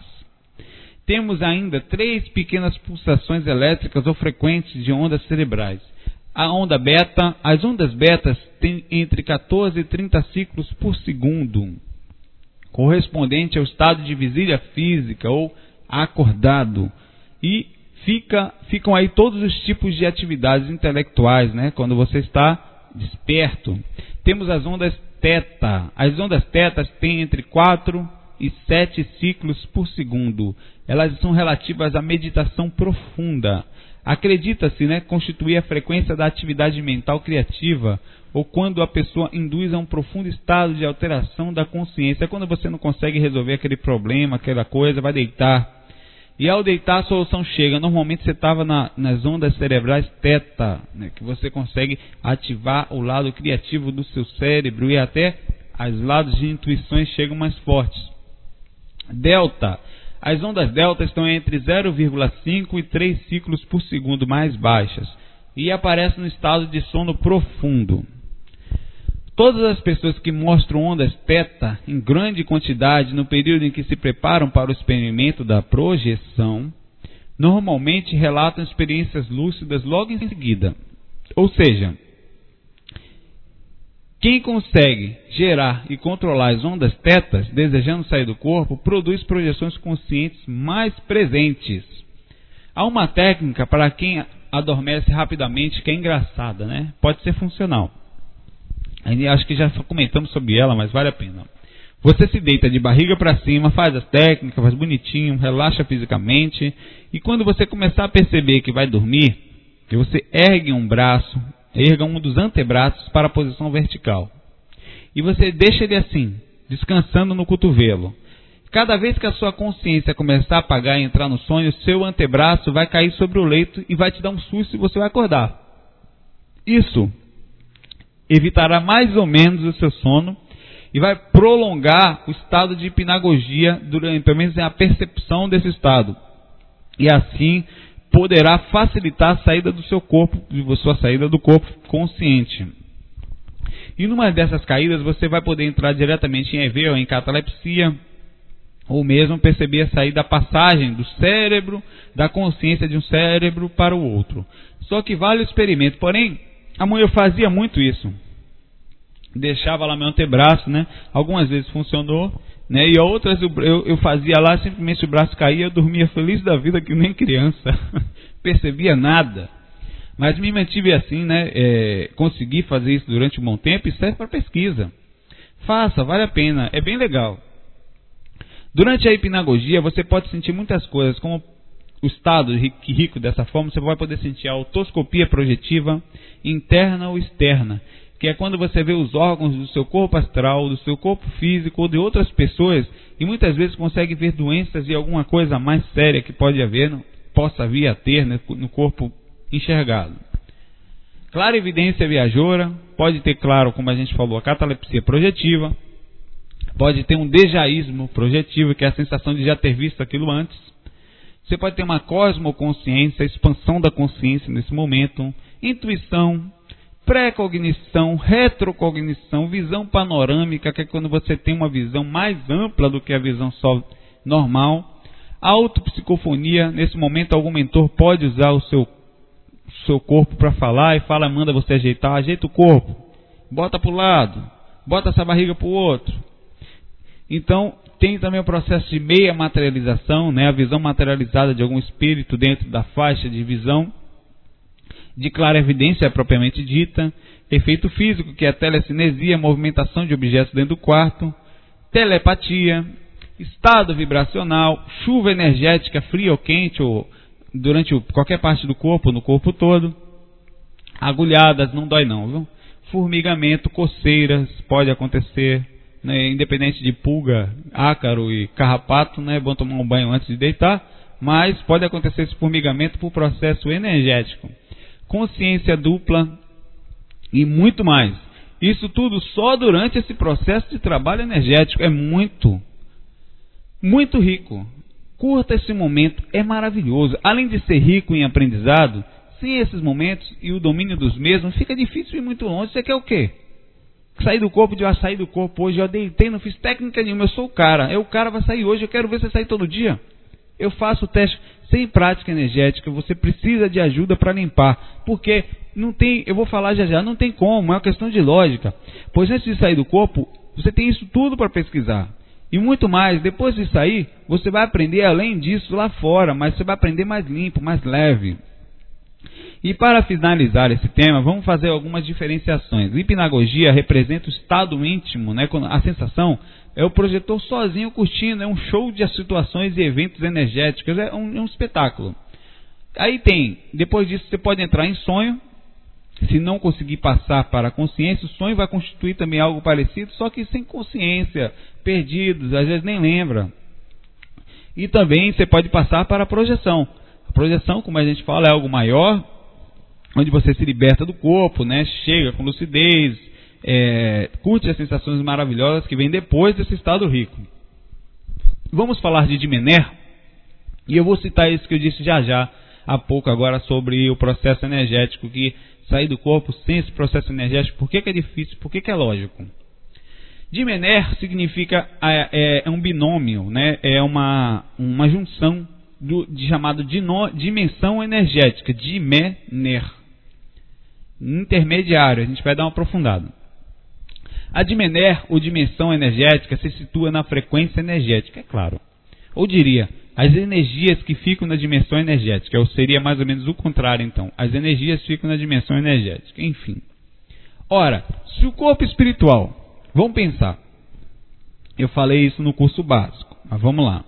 Temos ainda três pequenas pulsações elétricas ou frequentes de ondas cerebrais. A onda beta, as ondas betas têm entre 14 e 30 ciclos por segundo, correspondente ao estado de vigília física ou acordado, e fica, ficam aí todos os tipos de atividades intelectuais, né? Quando você está desperto. Temos as ondas teta. As ondas tetas têm entre 4 e 7 ciclos por segundo. Elas são relativas à meditação profunda. Acredita-se, né, constituir a frequência da atividade mental criativa ou quando a pessoa induz a um profundo estado de alteração da consciência. É quando você não consegue resolver aquele problema, aquela coisa, vai deitar e ao deitar, a solução chega. Normalmente você estava na, nas ondas cerebrais teta, né, que você consegue ativar o lado criativo do seu cérebro e até os lados de intuições chegam mais fortes. Delta. As ondas delta estão entre 0,5 e 3 ciclos por segundo mais baixas e aparecem no estado de sono profundo. Todas as pessoas que mostram ondas teta em grande quantidade no período em que se preparam para o experimento da projeção, normalmente relatam experiências lúcidas logo em seguida. Ou seja, quem consegue gerar e controlar as ondas tetas, desejando sair do corpo, produz projeções conscientes mais presentes. Há uma técnica para quem adormece rapidamente que é engraçada, né? Pode ser funcional. Acho que já comentamos sobre ela, mas vale a pena. Você se deita de barriga para cima, faz as técnicas, faz bonitinho, relaxa fisicamente. E quando você começar a perceber que vai dormir, que você ergue um braço, erga um dos antebraços para a posição vertical. E você deixa ele assim, descansando no cotovelo. Cada vez que a sua consciência começar a apagar e entrar no sonho, seu antebraço vai cair sobre o leito e vai te dar um susto e você vai acordar. Isso evitará mais ou menos o seu sono e vai prolongar o estado de hipnagogia, durante, pelo menos a percepção desse estado. E assim poderá facilitar a saída do seu corpo, sua saída do corpo consciente. E numa dessas caídas você vai poder entrar diretamente em EV ou em catalepsia, ou mesmo perceber a saída da passagem do cérebro, da consciência de um cérebro para o outro. Só que vale o experimento. Porém, a mãe eu fazia muito isso. Deixava lá meu antebraço, né? Algumas vezes funcionou, né? E outras eu, eu, fazia lá, simplesmente o braço caía, eu dormia feliz da vida que nem criança. Percebia nada. Mas me mantive assim, né? É, consegui fazer isso durante um bom tempo e serve para pesquisa. Faça, vale a pena, é bem legal. Durante a hipnagogia, você pode sentir muitas coisas, como o estado rico dessa forma, você vai poder sentir a autoscopia projetiva interna ou externa, que é quando você vê os órgãos do seu corpo astral, do seu corpo físico ou de outras pessoas e muitas vezes consegue ver doenças e alguma coisa mais séria que pode haver, possa vir a ter no corpo enxergado. Clara evidência viajora, pode ter, claro, como a gente falou, a catalepsia projetiva, pode ter um dejaísmo projetivo, que é a sensação de já ter visto aquilo antes, você pode ter uma cosmoconsciência, expansão da consciência nesse momento, intuição, pré-cognição, retrocognição, visão panorâmica, que é quando você tem uma visão mais ampla do que a visão só normal. Autopsicofonia, nesse momento algum mentor pode usar o seu, seu corpo para falar e fala, manda você ajeitar, ajeita o corpo, bota para o lado, bota essa barriga para o outro. Então, tem também o processo de meia materialização, né, a visão materializada de algum espírito dentro da faixa de visão, de clara evidência propriamente dita, efeito físico, que é a telecinesia, movimentação de objetos dentro do quarto, telepatia, estado vibracional, chuva energética fria ou quente, ou durante qualquer parte do corpo, no corpo todo, agulhadas, não dói não, viu? Formigamento, coceiras, pode acontecer, né, independente de pulga, ácaro e carrapato, né, é bom tomar um banho antes de deitar, mas pode acontecer esse formigamento por processo energético. Consciência dupla e muito mais. Isso tudo só durante esse processo de trabalho energético é muito, muito rico. Curta esse momento, é maravilhoso. Além de ser rico em aprendizado, sem esses momentos e o domínio dos mesmos, fica difícil ir muito longe. Você quer o quê? sair do corpo, de eu sair do corpo hoje, eu deitei, não fiz técnica nenhuma, eu sou o cara. Eu, o cara vai sair hoje, eu quero ver você sair todo dia. Eu faço o teste sem prática energética, você precisa de ajuda para limpar. Porque não tem, eu vou falar já já, não tem como, é uma questão de lógica. Pois antes de sair do corpo, você tem isso tudo para pesquisar. E muito mais, depois de sair, você vai aprender além disso lá fora, mas você vai aprender mais limpo, mais leve. E para finalizar esse tema, vamos fazer algumas diferenciações. Hipnagogia representa o estado íntimo, né? a sensação é o projetor sozinho curtindo, é um show de situações e eventos energéticos, é um, é um espetáculo. Aí tem, depois disso você pode entrar em sonho, se não conseguir passar para a consciência, o sonho vai constituir também algo parecido, só que sem consciência, perdidos, às vezes nem lembra. E também você pode passar para a projeção. A projeção, como a gente fala, é algo maior, onde você se liberta do corpo, né? chega com lucidez, é, curte as sensações maravilhosas que vêm depois desse estado rico. Vamos falar de Dimener, e eu vou citar isso que eu disse já já, há pouco agora, sobre o processo energético, que sair do corpo sem esse processo energético, por que, que é difícil, por que, que é lógico? Dimener significa, é, é um binômio, né? é uma, uma junção do, de chamado dimensão energética, Dimener. Intermediário, a gente vai dar uma aprofundada. A Dimener, ou dimensão energética, se situa na frequência energética, é claro. Ou diria, as energias que ficam na dimensão energética, ou seria mais ou menos o contrário então. As energias ficam na dimensão energética, enfim. Ora, se o corpo espiritual, vamos pensar, eu falei isso no curso básico, mas vamos lá.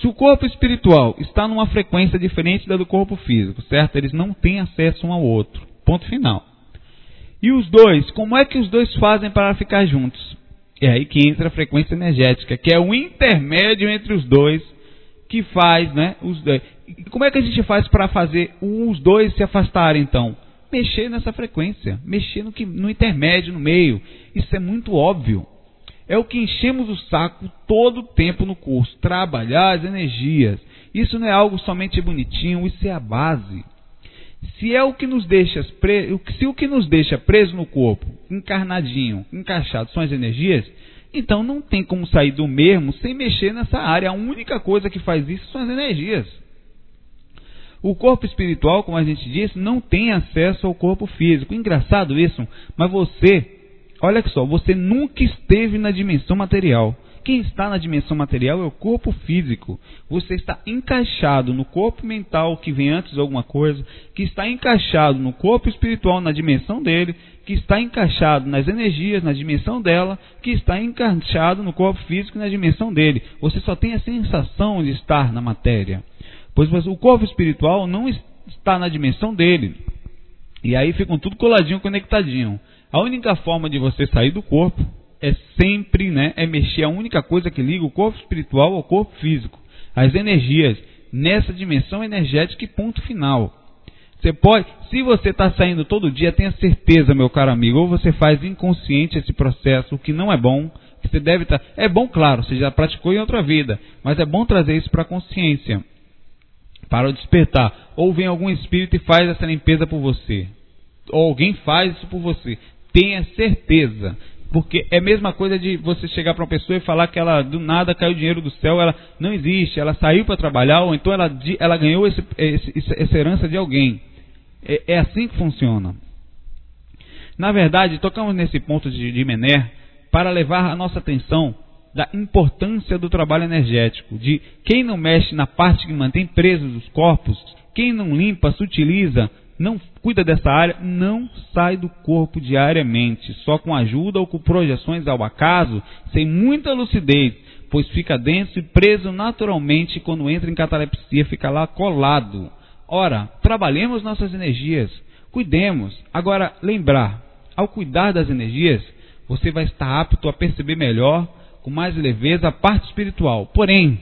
Se o corpo espiritual está numa frequência diferente da do corpo físico, certo? Eles não têm acesso um ao outro. Ponto final. E os dois, como é que os dois fazem para ficar juntos? É aí que entra a frequência energética, que é o intermédio entre os dois que faz, né? Os dois. Como é que a gente faz para fazer os dois se afastarem então? Mexer nessa frequência, mexer no, que, no intermédio, no meio. Isso é muito óbvio. É o que enchemos o saco todo o tempo no curso. Trabalhar as energias. Isso não é algo somente bonitinho, isso é a base. Se é o que nos deixa preso, se o que nos deixa preso no corpo, encarnadinho, encaixado, são as energias, então não tem como sair do mesmo sem mexer nessa área. A única coisa que faz isso são as energias. O corpo espiritual, como a gente disse, não tem acesso ao corpo físico. Engraçado isso, mas você Olha só, você nunca esteve na dimensão material. Quem está na dimensão material é o corpo físico. Você está encaixado no corpo mental que vem antes de alguma coisa, que está encaixado no corpo espiritual na dimensão dele, que está encaixado nas energias na dimensão dela, que está encaixado no corpo físico na dimensão dele. Você só tem a sensação de estar na matéria. Pois o corpo espiritual não está na dimensão dele. E aí ficam tudo coladinho, conectadinho. A única forma de você sair do corpo é sempre, né, é mexer a única coisa que liga o corpo espiritual ao corpo físico, as energias nessa dimensão energética e ponto final. Você pode, se você está saindo todo dia, tenha certeza, meu caro amigo, ou você faz inconsciente esse processo, o que não é bom, que você deve estar. Tá, é bom, claro, você já praticou em outra vida, mas é bom trazer isso para a consciência, para o despertar. Ou vem algum espírito e faz essa limpeza por você. Ou alguém faz isso por você. Tenha certeza. Porque é a mesma coisa de você chegar para uma pessoa e falar que ela do nada caiu dinheiro do céu, ela não existe, ela saiu para trabalhar, ou então ela, ela ganhou esse, esse, essa herança de alguém. É, é, assim que funciona. Na verdade, tocamos nesse ponto de, de Mener para levar a nossa atenção da importância do trabalho energético, de quem não mexe na parte que mantém presos os corpos, quem não limpa, sutiliza, não cuida dessa área, não sai do corpo diariamente, só com ajuda ou com projeções ao acaso, sem muita lucidez, pois fica denso e preso naturalmente quando entra em catalepsia, fica lá colado. Ora, trabalhemos nossas energias, cuidemos. Agora, lembrar, ao cuidar das energias, você vai estar apto a perceber melhor, com mais leveza, a parte espiritual. Porém,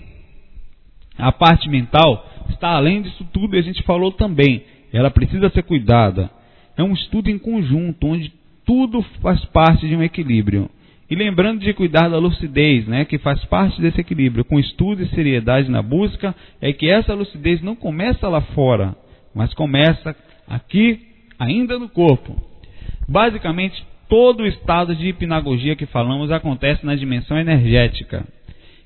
a parte mental está além disso tudo e a gente falou também. Ela precisa ser cuidada. É um estudo em conjunto, onde tudo faz parte de um equilíbrio. E lembrando de cuidar da lucidez, né, que faz parte desse equilíbrio, com estudo e seriedade na busca, é que essa lucidez não começa lá fora, mas começa aqui, ainda no corpo. Basicamente, todo o estado de hipnagogia que falamos acontece na dimensão energética.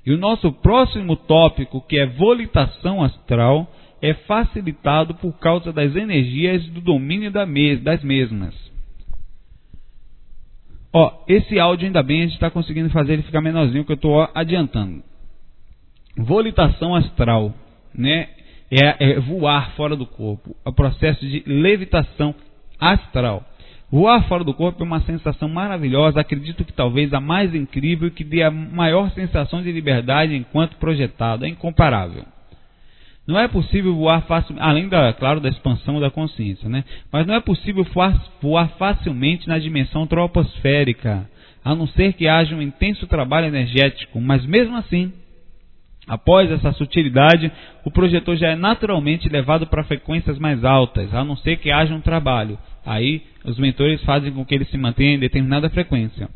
E o nosso próximo tópico, que é volitação astral, é facilitado por causa das energias do domínio das mesmas. Ó, esse áudio ainda bem a gente está conseguindo fazer ele ficar menorzinho, que eu estou adiantando. Volitação astral, né? É, é voar fora do corpo, é o processo de levitação astral. Voar fora do corpo é uma sensação maravilhosa, acredito que talvez a mais incrível que dê a maior sensação de liberdade enquanto projetado, é incomparável. Não é possível voar fácil, além da, claro, da expansão da consciência, né? Mas não é possível voar, voar facilmente na dimensão troposférica, a não ser que haja um intenso trabalho energético. Mas mesmo assim, Após essa sutilidade, o projetor já é naturalmente levado para frequências mais altas, a não ser que haja um trabalho. Aí, os mentores fazem com que ele se mantenha em determinada frequência.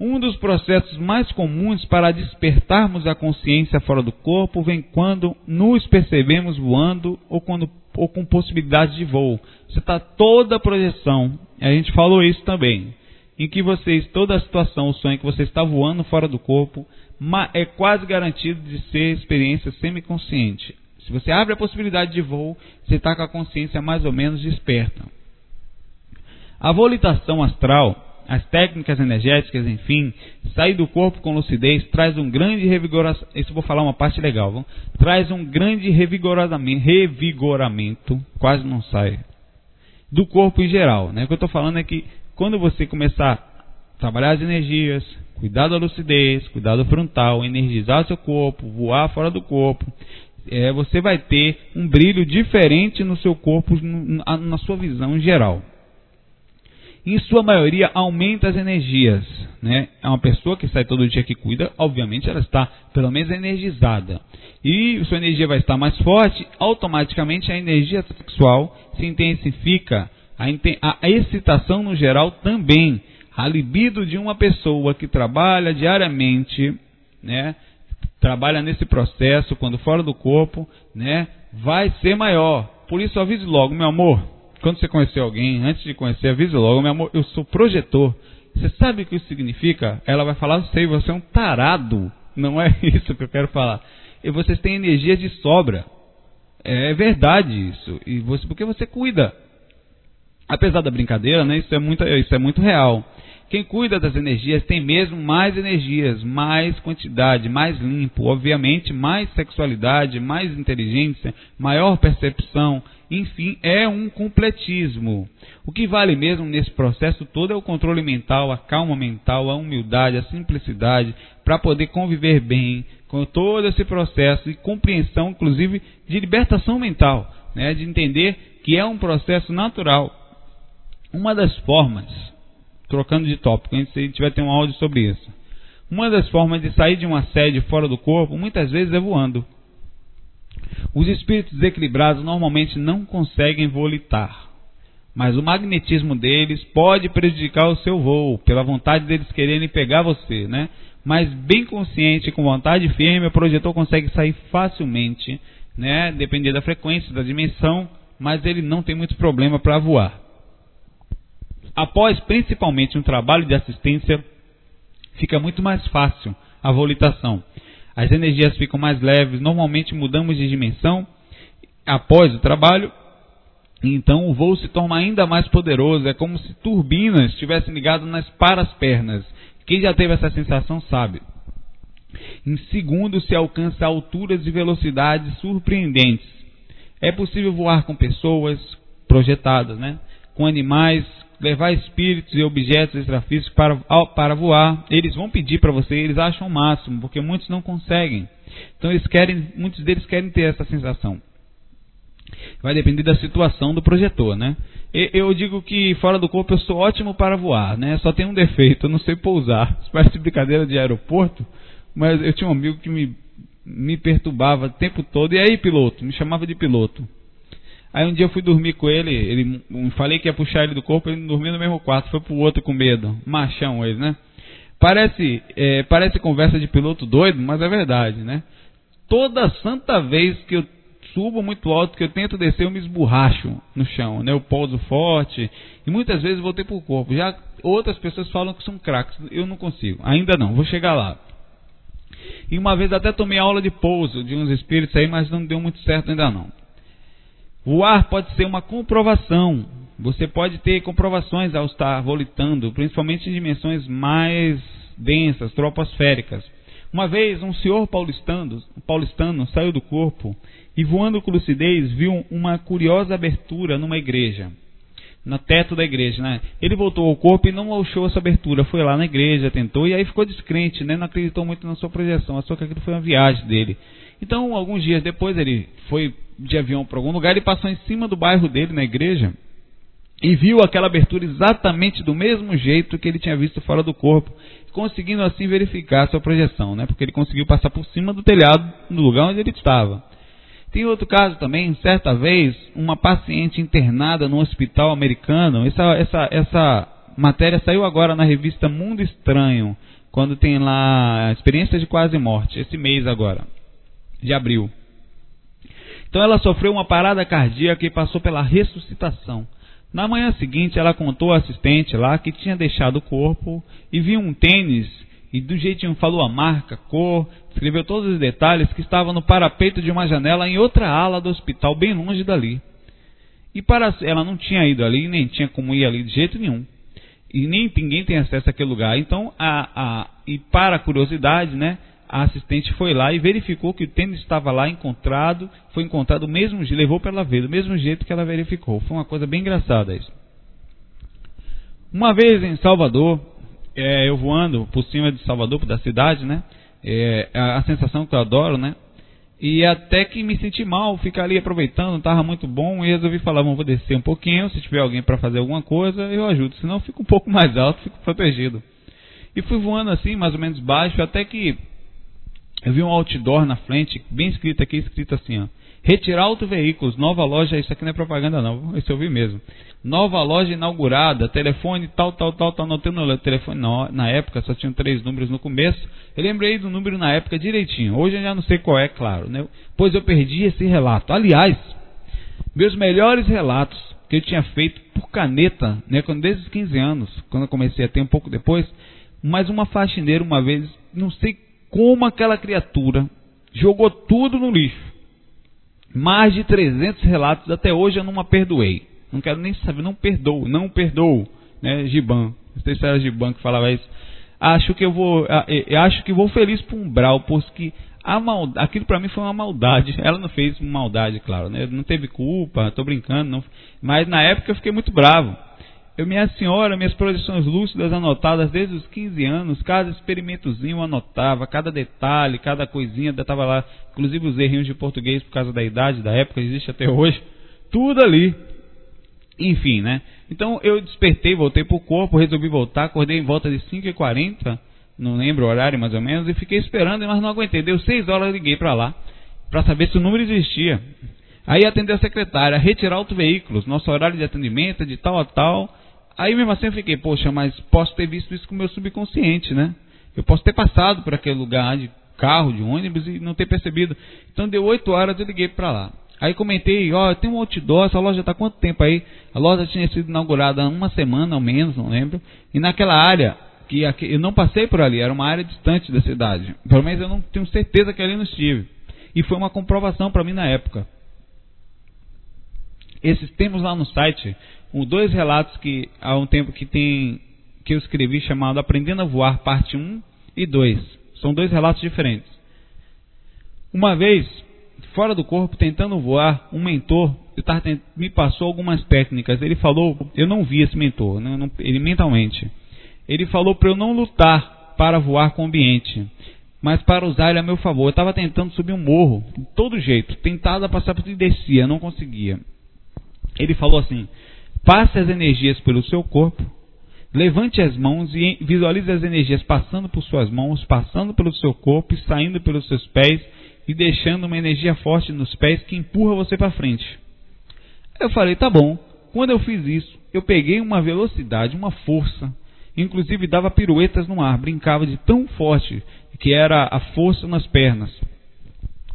Um dos processos mais comuns para despertarmos a consciência fora do corpo vem quando nos percebemos voando ou, quando, ou com possibilidade de voo. Você está toda a projeção, a gente falou isso também, em que vocês, toda a situação, o sonho que você está voando fora do corpo, é quase garantido de ser experiência semiconsciente. Se você abre a possibilidade de voo, você está com a consciência mais ou menos desperta. A volitação astral, as técnicas energéticas, enfim, sair do corpo com lucidez traz um grande revigoramento. Isso vou falar uma parte legal, viu? traz um grande revigoramento, revigoramento, quase não sai, do corpo em geral. Né? O que eu estou falando é que quando você começar a trabalhar as energias, cuidar da lucidez, cuidar do frontal, energizar seu corpo, voar fora do corpo, é, você vai ter um brilho diferente no seu corpo, na, sua visão geral. Em sua maioria, aumenta as energias. Né? É uma pessoa que sai todo dia que cuida, obviamente ela está pelo menos energizada. E sua energia vai estar mais forte, automaticamente a energia sexual se intensifica, a, a excitação no geral também a libido de uma pessoa que trabalha diariamente, né, trabalha nesse processo, quando fora do corpo, né, vai ser maior. Por isso avise logo, meu amor, quando você conhecer alguém, antes de conhecer, avise logo, meu amor, eu sou projetor. Você sabe o que isso significa? Ela vai falar, sei, você é um tarado. Não é isso que eu quero falar. E vocês têm energia de sobra. É verdade isso. E você, porque você cuida. Apesar da brincadeira, né, isso, é muito, isso é muito real. Quem cuida das energias tem mesmo mais energias, mais quantidade, mais limpo, obviamente, mais sexualidade, mais inteligência, maior percepção, enfim, é um completismo. O que vale mesmo nesse processo todo é o controle mental, a calma mental, a humildade, a simplicidade, para poder conviver bem com todo esse processo e compreensão, inclusive, de libertação mental, né, de entender que é um processo natural. Uma das formas trocando de tópico, a gente vai ter um áudio sobre isso. Uma das formas de sair de uma sede fora do corpo, muitas vezes é voando. Os espíritos desequilibrados normalmente não conseguem volitar, mas o magnetismo deles pode prejudicar o seu voo, pela vontade deles quererem pegar você, né? Mas bem consciente, com vontade firme, o projetor consegue sair facilmente, né? Depender da frequência, da dimensão, mas ele não tem muito problema para voar. Após principalmente um trabalho de assistência, fica muito mais fácil a volitação. As energias ficam mais leves, normalmente mudamos de dimensão após o trabalho, então o voo se torna ainda mais poderoso, é como se turbinas estivessem ligadas nas para as pernas. Quem já teve essa sensação sabe. Em segundo, se alcança alturas e velocidades surpreendentes. É possível voar com pessoas projetadas, né? com animais, levar espíritos e objetos extrafísicos para, para voar. Eles vão pedir para você, eles acham o máximo, porque muitos não conseguem. Então eles querem, muitos deles querem ter essa sensação. Vai depender da situação do projetor, né? Eu digo que fora do corpo eu sou ótimo para voar, né? Só tem um defeito, eu não sei pousar. Isso parece brincadeira de aeroporto, mas eu tinha um amigo que me, me perturbava o tempo todo. E aí, piloto? Me chamava de piloto. Aí um dia eu fui dormir com ele, ele falei que ia puxar ele do corpo, ele dormiu no mesmo quarto, foi pro outro com medo. Machão ele, né? Parece, é, parece conversa de piloto doido, mas é verdade, né? Toda santa vez que eu subo muito alto, que eu tento descer, eu me esborracho no chão, né? Eu pouso forte e muitas vezes voltei pro corpo. Já outras pessoas falam que são craques, eu não consigo. Ainda não, vou chegar lá. E uma vez até tomei aula de pouso de uns espíritos aí, mas não deu muito certo ainda não. Voar pode ser uma comprovação. Você pode ter comprovações ao estar volitando, principalmente em dimensões mais densas, troposféricas. Uma vez, um senhor paulistano, paulistano saiu do corpo e, voando com lucidez, viu uma curiosa abertura numa igreja, no teto da igreja. Né? Ele voltou ao corpo e não achou essa abertura. Foi lá na igreja, tentou e aí ficou descrente, né? não acreditou muito na sua projeção, achou que aquilo foi uma viagem dele. Então, alguns dias depois, ele foi de avião para algum lugar e passou em cima do bairro dele, na igreja, e viu aquela abertura exatamente do mesmo jeito que ele tinha visto fora do corpo, conseguindo assim verificar sua projeção, né? porque ele conseguiu passar por cima do telhado no lugar onde ele estava. Tem outro caso também, certa vez, uma paciente internada no hospital americano, essa, essa, essa matéria saiu agora na revista Mundo Estranho, quando tem lá experiência de quase morte, esse mês agora, de abril. Então ela sofreu uma parada cardíaca e passou pela ressuscitação. Na manhã seguinte, ela contou ao assistente lá que tinha deixado o corpo e viu um tênis e do jeitinho falou a marca, cor, escreveu todos os detalhes que estava no parapeito de uma janela em outra ala do hospital, bem longe dali. E para ela não tinha ido ali, nem tinha como ir ali de jeito nenhum. E nem ninguém tem acesso àquele lugar. Então, a, a, e para a curiosidade, né, a assistente foi lá e verificou que o tênis estava lá encontrado, foi encontrado do mesmo levou para ela ver, do mesmo jeito que ela verificou. Foi uma coisa bem engraçada isso. Uma vez em Salvador, é, eu voando por cima de Salvador, da cidade, né? É, a, a, sensação que eu adoro, né? E até que me senti mal, ficar ali aproveitando, estava muito bom, e resolvi falar, vou descer um pouquinho, se tiver alguém para fazer alguma coisa, eu ajudo, senão eu fico um pouco mais alto, fico protegido. E fui voando assim, mais ou menos baixo, até que eu vi um outdoor na frente, bem escrito aqui, escrito assim, ó. Retirar autoveículos, nova loja, isso aqui não é propaganda não, isso eu vi mesmo. Nova loja inaugurada, telefone tal, tal, tal, tal, não no telefone, não, na época só tinham três números no começo. Eu lembrei do número na época direitinho, hoje eu já não sei qual é, claro, né? Pois eu perdi esse relato. Aliás, meus melhores relatos que eu tinha feito por caneta, né, quando desde os 15 anos, quando eu comecei a ter um pouco depois, mas uma faxineira uma vez, não sei como aquela criatura jogou tudo no lixo. Mais de 300 relatos, até hoje eu não a perdoei. Não quero nem saber, não perdoo, não perdoo. Né, Giban, não sei se era Giban que falava isso. Acho que eu vou, acho que vou feliz para um brau, porque a mal, aquilo para mim foi uma maldade. Ela não fez maldade, claro, né? Não teve culpa, estou brincando, não. Mas na época eu fiquei muito bravo. Eu, minha senhora, minhas projeções lúcidas anotadas desde os 15 anos, cada experimentozinho anotava, cada detalhe, cada coisinha, estava lá, inclusive os errinhos de português por causa da idade, da época, existe até hoje, tudo ali. Enfim, né? Então eu despertei, voltei para o corpo, resolvi voltar, acordei em volta de 5h40, não lembro o horário mais ou menos, e fiquei esperando, mas não aguentei. Deu 6 horas, liguei para lá, para saber se o número existia. Aí atendeu a secretária, retirar auto-veículos, nosso horário de atendimento é de tal a tal, Aí mesmo assim eu fiquei, poxa, mas posso ter visto isso com o meu subconsciente, né? Eu posso ter passado por aquele lugar de carro, de ônibus e não ter percebido. Então deu oito horas eu liguei para lá. Aí comentei, ó, tem um outdoor, essa loja está quanto tempo aí? A loja tinha sido inaugurada há uma semana ao menos, não lembro. E naquela área, que eu não passei por ali, era uma área distante da cidade. Pelo menos eu não tenho certeza que ali não estive. E foi uma comprovação para mim na época. Esses temos lá no site um, dois relatos que há um tempo que tem que eu escrevi chamado Aprendendo a Voar, parte 1 e 2. São dois relatos diferentes. Uma vez, fora do corpo, tentando voar, um mentor me passou algumas técnicas. Ele falou, eu não vi esse mentor, não, não, ele mentalmente. Ele falou para eu não lutar para voar com o ambiente, mas para usar ele a meu favor. Eu estava tentando subir um morro, de todo jeito, tentado passar por e descia, não conseguia. Ele falou assim: passe as energias pelo seu corpo, levante as mãos e visualize as energias passando por suas mãos, passando pelo seu corpo e saindo pelos seus pés e deixando uma energia forte nos pés que empurra você para frente. Eu falei, tá bom. Quando eu fiz isso, eu peguei uma velocidade, uma força, inclusive dava piruetas no ar, brincava de tão forte que era a força nas pernas.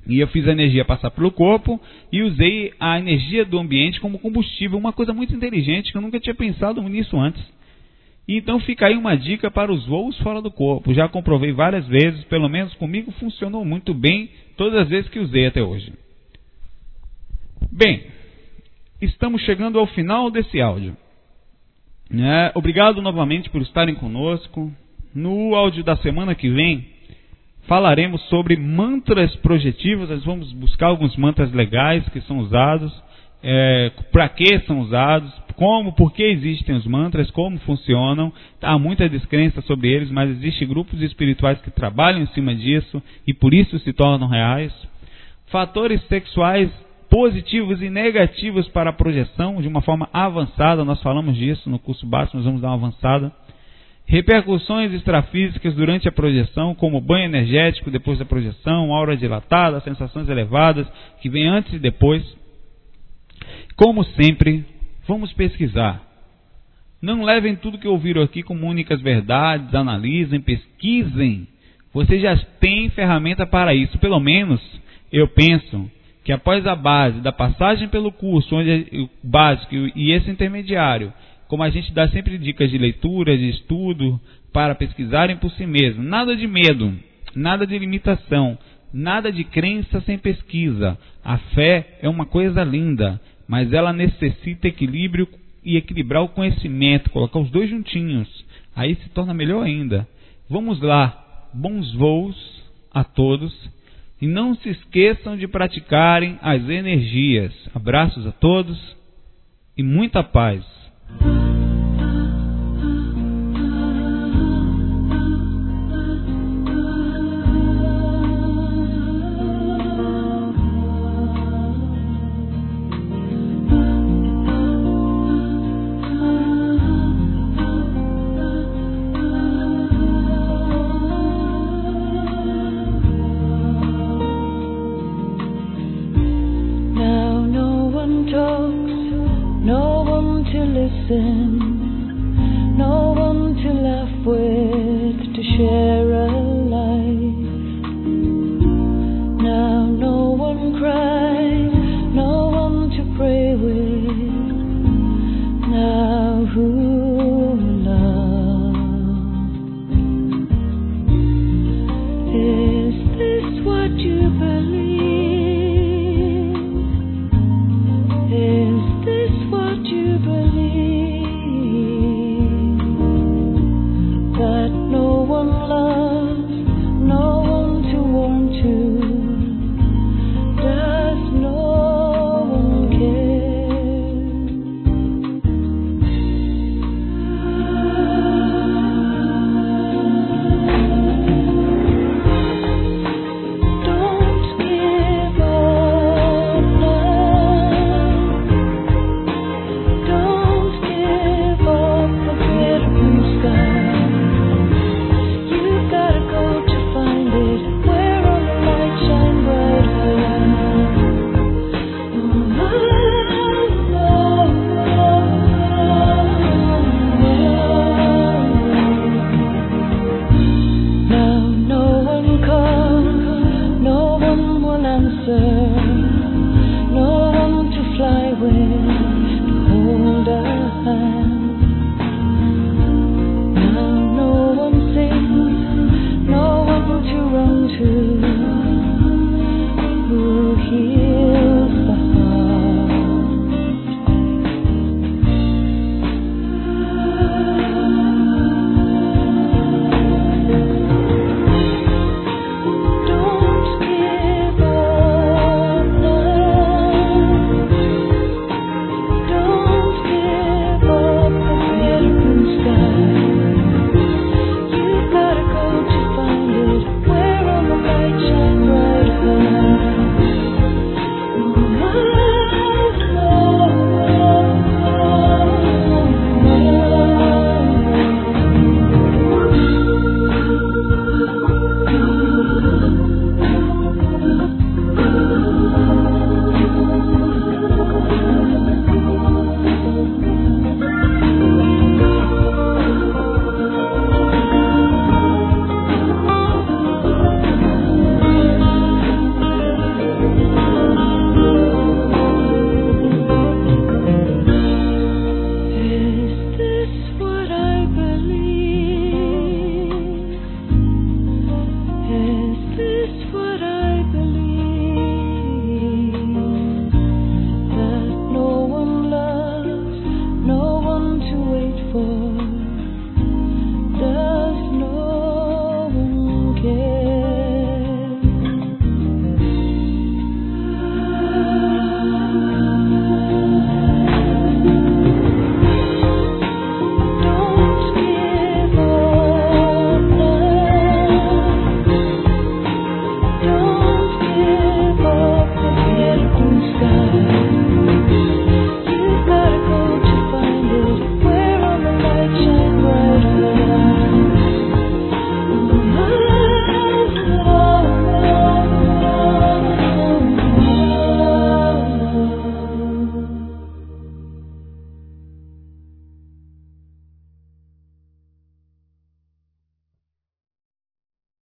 E eu fiz a energia passar pelo corpo e usei a energia do ambiente como combustível, uma coisa muito inteligente que eu nunca tinha pensado nisso antes. Então fica aí uma dica para os voos fora do corpo. Já comprovei várias vezes, pelo menos comigo funcionou muito bem todas as vezes que usei até hoje. Bem, estamos chegando ao final desse áudio. É, obrigado novamente por estarem conosco. No áudio da semana que vem, falaremos sobre mantras projetivos. Nós vamos buscar alguns mantras legais que são usados, é, para que são usados, como, por que existem os mantras, como funcionam. Há muita descrença sobre eles, mas existem grupos espirituais que trabalham em cima disso e por isso se tornam reais. Fatores sexuais positivos e negativos para a projeção de uma forma avançada. Nós falamos disso no curso básico, nós vamos dar uma avançada. Repercussões extrafísicas durante a projeção, como banho energético depois da projeção, aura dilatada, sensações elevadas que vem antes e depois. Como sempre, vamos pesquisar. Não levem tudo que ouviram aqui como únicas verdades, analisem, pesquisem. Vocês já têm ferramenta para isso. Pelo menos, eu penso que após a base da passagem pelo curso, onde é o básico e esse intermediário, como a gente dá sempre dicas de leitura, de estudo, para pesquisarem por si mesmo, nada de medo, nada de limitação, nada de crença sem pesquisa. A fé é uma coisa linda, mas ela necessita equilíbrio e equilibrar o conhecimento, colocar os dois juntinhos. Aí se torna melhor ainda. Vamos lá, bons voos a todos e não se esqueçam de praticarem as energias. Abraços a todos e muita paz. Listen, no